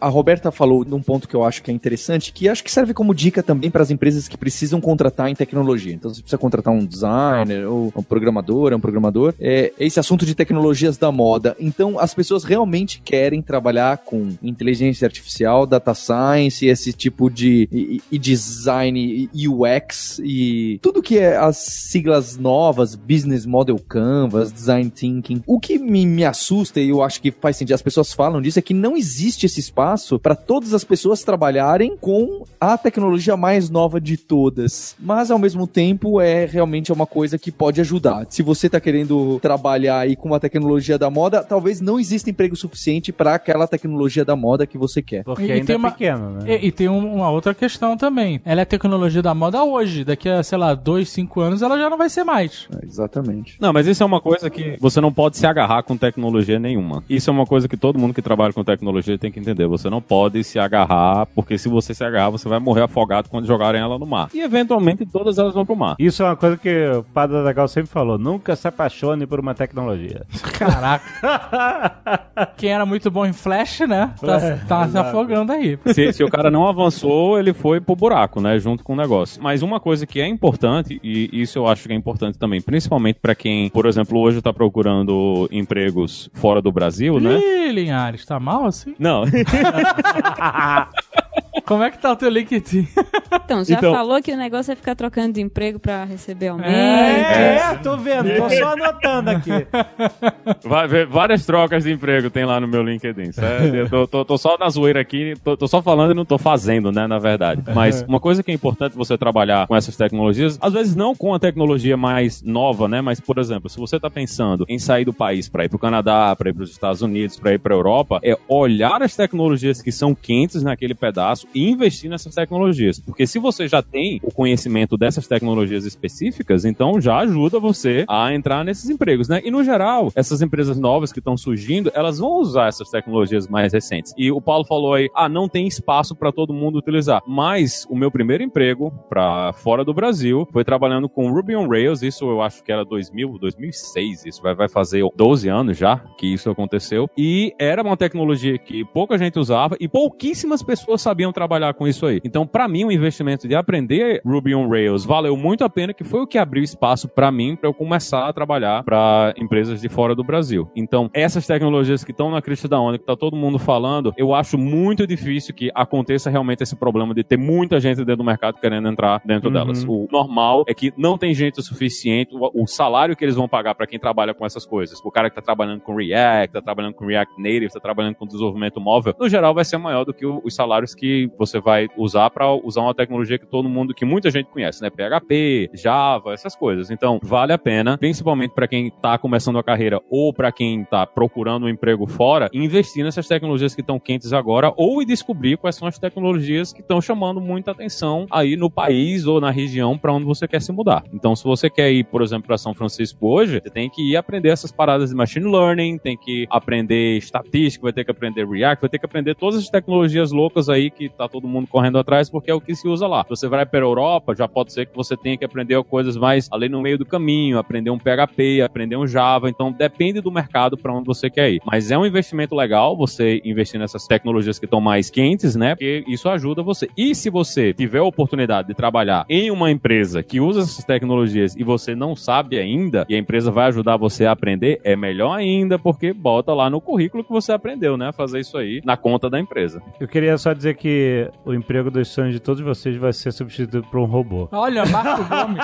A Roberta falou num ponto que eu acho que é interessante, que acho que serve como dica também para as empresas que precisam contratar em tecnologia. Então, você precisa contratar um designer, ou um programador, é um programador. É esse assunto de tecnologias da moda. Então, as pessoas realmente querem trabalhar com inteligência artificial, data science, esse tipo de e, e design, e UX e tudo que é as siglas novas, business model canvas, design thinking. O que me, me assusta e eu acho que faz sentido, as pessoas falam disso, é que não existe esse espaço para todas as pessoas trabalharem com a tecnologia mais nova de todas. Mas ao mesmo tempo é realmente uma coisa que pode ajudar. Se você está querendo trabalhar aí com uma tecnologia da moda, talvez não exista emprego suficiente para aquela tecnologia da moda que você quer. Porque E ainda tem é uma- pequeno, né? E, e tem um- uma outra questão também. Ela é tecnologia da moda hoje. Daqui a, sei lá, dois, cinco anos ela já não vai ser mais. É, exatamente. Não, mas isso é uma coisa que você não pode se agarrar com tecnologia nenhuma. Isso é uma coisa que todo mundo que trabalha com tecnologia tem que entender. Você não pode se agarrar, porque se você se agarrar, você vai morrer afogado quando jogarem ela no mar. E eventualmente todas elas vão pro mar. Isso é uma coisa que o Padre Legal sempre falou: nunca se apaixone por uma tecnologia. Caraca. (laughs) Quem era muito bom em Flash, né? Tá, É, tá se afogando aí. Se, se o cara não avançou, ele foi pro buraco, né? Junto com o negócio. Mas uma coisa que é importante, e isso eu acho que é importante também, principalmente pra quem, por exemplo, hoje tá procurando empregos fora do Brasil, né? Ih, Linhares, tá mal assim? Não. (laughs) (laughs) Como é que tá o teu LinkedIn? Então, já Então- falou que o negócio é ficar trocando de emprego pra receber aumento. É, tô vendo, tô só anotando aqui. (laughs) Várias trocas de emprego tem lá no meu LinkedIn. certo? Eu tô, tô- tô só na zoeira aqui, tô, tô só falando e não tô fazendo, né, na verdade. Mas uma coisa que é importante você trabalhar com essas tecnologias, às vezes não com a tecnologia mais nova, né, mas por exemplo, se você tá pensando em sair do país para ir pro Canadá, para ir pros Estados Unidos, para ir pra Europa, é olhar as tecnologias que são quentes naquele pedaço e investir nessas tecnologias. Porque se você já tem o conhecimento dessas tecnologias específicas, então já ajuda você a entrar nesses empregos, né? E no geral, essas empresas novas que estão surgindo, elas vão usar essas tecnologias mais recentes. E o Paulo falou aí, ah, não tem espaço para todo mundo utilizar. Mas o meu primeiro emprego para fora do Brasil foi trabalhando com Ruby on Rails, isso eu acho que era 2000, 2006, isso vai, vai fazer 12 anos já que isso aconteceu. E era uma tecnologia que pouca gente usava e pouquíssimas pessoas sabiam trabalhar com isso aí. Então, para mim, o investimento de aprender Ruby on Rails valeu muito a pena, que foi o que abriu espaço para mim para eu começar a trabalhar para empresas de fora do Brasil. Então, essas tecnologias que estão na crista da onda, que tá todo mundo falando, eu acho muito difícil que aconteça realmente esse problema de ter muita gente dentro do mercado querendo entrar dentro delas. O normal é que não tem gente o suficiente, o, o salário que eles vão pagar para quem trabalha com essas coisas, o cara que tá trabalhando com React, tá trabalhando com React Native, tá trabalhando com desenvolvimento móvel, no geral vai ser maior do que o- os salários que você vai usar para usar uma tecnologia que todo mundo, que muita gente conhece, né? PHP, Java, essas coisas. Então, vale a pena, principalmente para quem tá começando a carreira ou para quem tá procurando um emprego fora, investir nessas tecnologias que estão quentes agora ou ir descobrir quais são as tecnologias que estão chamando muita atenção aí no país ou na região para onde você quer se mudar. Então, se você quer ir, por exemplo, para São Francisco hoje, você tem que ir aprender essas paradas de machine learning, tem que aprender estatística, vai ter que aprender React, vai ter que aprender todas as tecnologias loucas aí que tá todo mundo correndo atrás, porque é o que se usa lá. Se você vai para a Europa, já pode ser que você tenha que aprender coisas mais ali no meio do caminho, aprender um PHP, aprender um Java, então depende do mercado para onde você quer ir. Mas é um investimento legal você investir nessas tecnologias que estão mais quentes, né? Porque isso ajuda você. E se você tiver a oportunidade de trabalhar em uma empresa que usa essas tecnologias e você não sabe ainda, e a empresa vai ajudar você a aprender, é melhor ainda, porque bota lá no currículo que você aprendeu, né? Fazer isso aí na conta da empresa. Eu queria só dizer que o emprego dos sonhos de todos vocês vai ser substituído por um robô. Olha, Marco Gomes.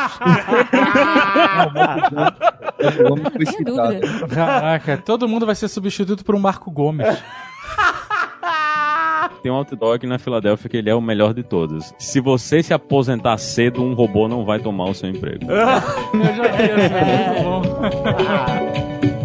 Vamos Sem explicitar. dúvida. Caraca, todo mundo vai ser substituído por um Marco Gomes. Tem um outdoor aqui na Filadélfia que ele é o melhor de todos. Se você se aposentar cedo, um robô não vai tomar o seu emprego. (laughs) Eu já vi é (laughs) muito bom.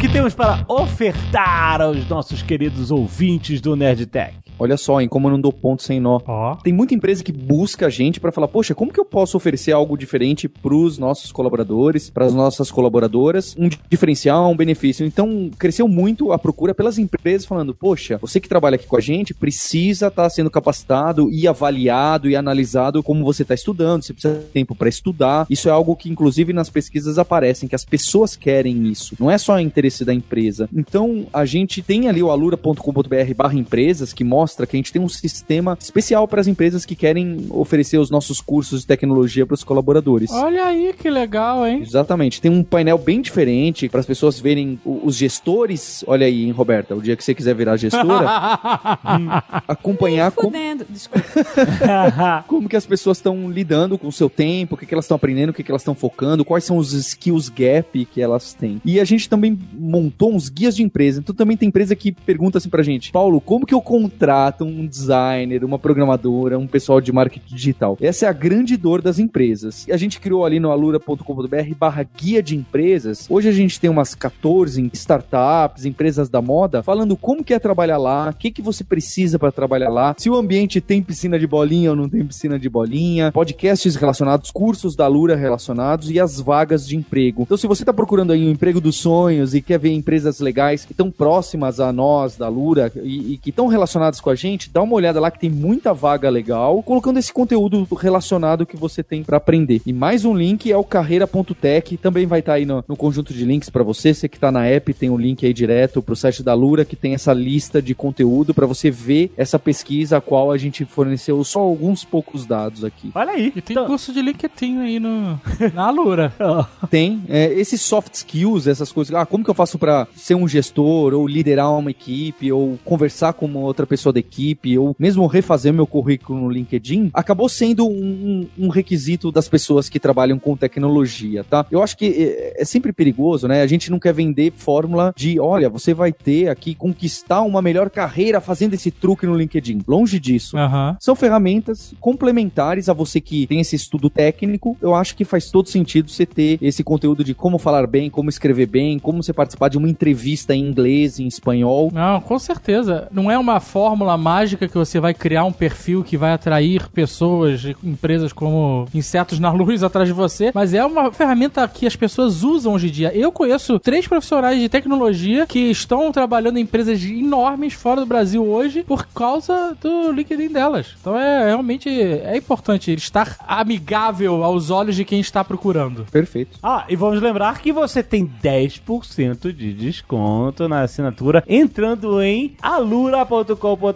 Que temos para ofertar aos nossos queridos ouvintes do Nerd Tech? Olha só, hein, como eu não dou ponto sem nó. Ó. Tem muita empresa que busca a gente pra falar, poxa, como que eu posso oferecer algo diferente pros nossos colaboradores, pras nossas colaboradoras, um diferencial, um benefício. Então, cresceu muito a procura pelas empresas falando, poxa, você que trabalha aqui com a gente precisa estar sendo capacitado e avaliado e analisado como você está estudando, você precisa ter tempo para estudar. Isso é algo que inclusive nas pesquisas aparecem que as pessoas querem isso. Não é só interesse da empresa. Então, a gente tem ali o alura.com.br/empresas que mostra que a gente tem um sistema especial para as empresas que querem oferecer os nossos cursos de tecnologia para os colaboradores. Olha aí que legal, hein? Exatamente. Tem um painel bem diferente para as pessoas verem os gestores. Olha aí, hein, Roberta? O dia que você quiser virar gestora, (laughs) acompanhar como, (laughs) como que as pessoas estão lidando com o seu tempo, o que, que elas estão aprendendo, o que, que elas estão focando, quais são os skills gap que elas têm. E a gente também montou uns guias de empresa. Então também tem empresa que pergunta assim pra gente, Paulo, como que eu contrato um designer, uma programadora, um pessoal de marketing digital? Essa é a grande dor das empresas. E a gente criou ali no alura.com.br barra guia de empresas. Hoje a gente tem umas 14 startups, empresas da moda, falando como que é trabalhar lá, o que, que você precisa para trabalhar lá, se o ambiente tem piscina de bolinha ou não tem piscina de bolinha, podcasts relacionados, cursos da Alura relacionados e as vagas de emprego. Então, se você está procurando aí um emprego dos sonhos e quer ver empresas legais que estão próximas a nós da Alura e, e que estão relacionadas com a gente, dá uma olhada lá que tem muita vaga legal, colocando esse conteúdo relacionado que você tem para aprender. E mais um link é o carreira.tech, também vai estar aí no, no conjunto de links para você. Você que está na app, tem um link aí direto pro site da Lura que tem essa lista de conteúdo para você ver essa pesquisa a qual a gente forneceu só alguns poucos dados aqui. Olha aí. E tem Então- curso de LinkedIn aí no, (laughs) na Alura. (laughs) Tem é, esses soft skills, essas coisas. Ah, como que eu faço para ser um gestor ou liderar uma equipe ou conversar com uma outra pessoa da equipe, ou mesmo refazer meu currículo no LinkedIn, acabou sendo um, um requisito das pessoas que trabalham com tecnologia, tá? Eu acho que é, é sempre perigoso, né? A gente não quer vender fórmula de, olha, você vai ter aqui conquistar uma melhor carreira fazendo esse truque no LinkedIn. Longe disso. Aham. São ferramentas complementares a você que tem esse estudo técnico. Eu acho que faz todo sentido você ter esse conteúdo de como falar bem, como escrever bem, como você participar de uma entrevista em inglês, em espanhol. Não, com certeza. Não é uma fórmula mágica que você vai criar um perfil que vai atrair pessoas, empresas como insetos na luz (laughs) atrás de você, mas é uma ferramenta que as pessoas usam hoje em dia. Eu conheço três profissionais de tecnologia que estão trabalhando em empresas enormes fora do Brasil hoje por causa do LinkedIn delas. Então é realmente é importante estar amigável aos olhos de quem está procurando. Perfeito. Ah, e vamos lembrar que você tem 10% de desconto na assinatura entrando em alura.com.br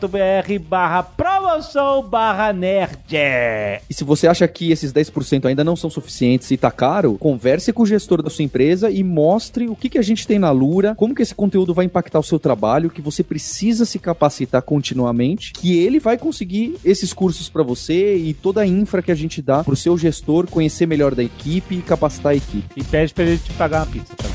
barra promoção barra nerd. E se você acha que esses 10% ainda não são suficientes e tá caro, converse com o gestor da sua empresa e mostre o que, que a gente tem na Lura, como que esse conteúdo vai impactar o seu trabalho, que você precisa se capacitar continuamente, que ele vai conseguir esses cursos para você e toda a infra que a gente dá pro seu gestor conhecer melhor da equipe e capacitar a equipe. E pede pra ele te pagar uma pizza também.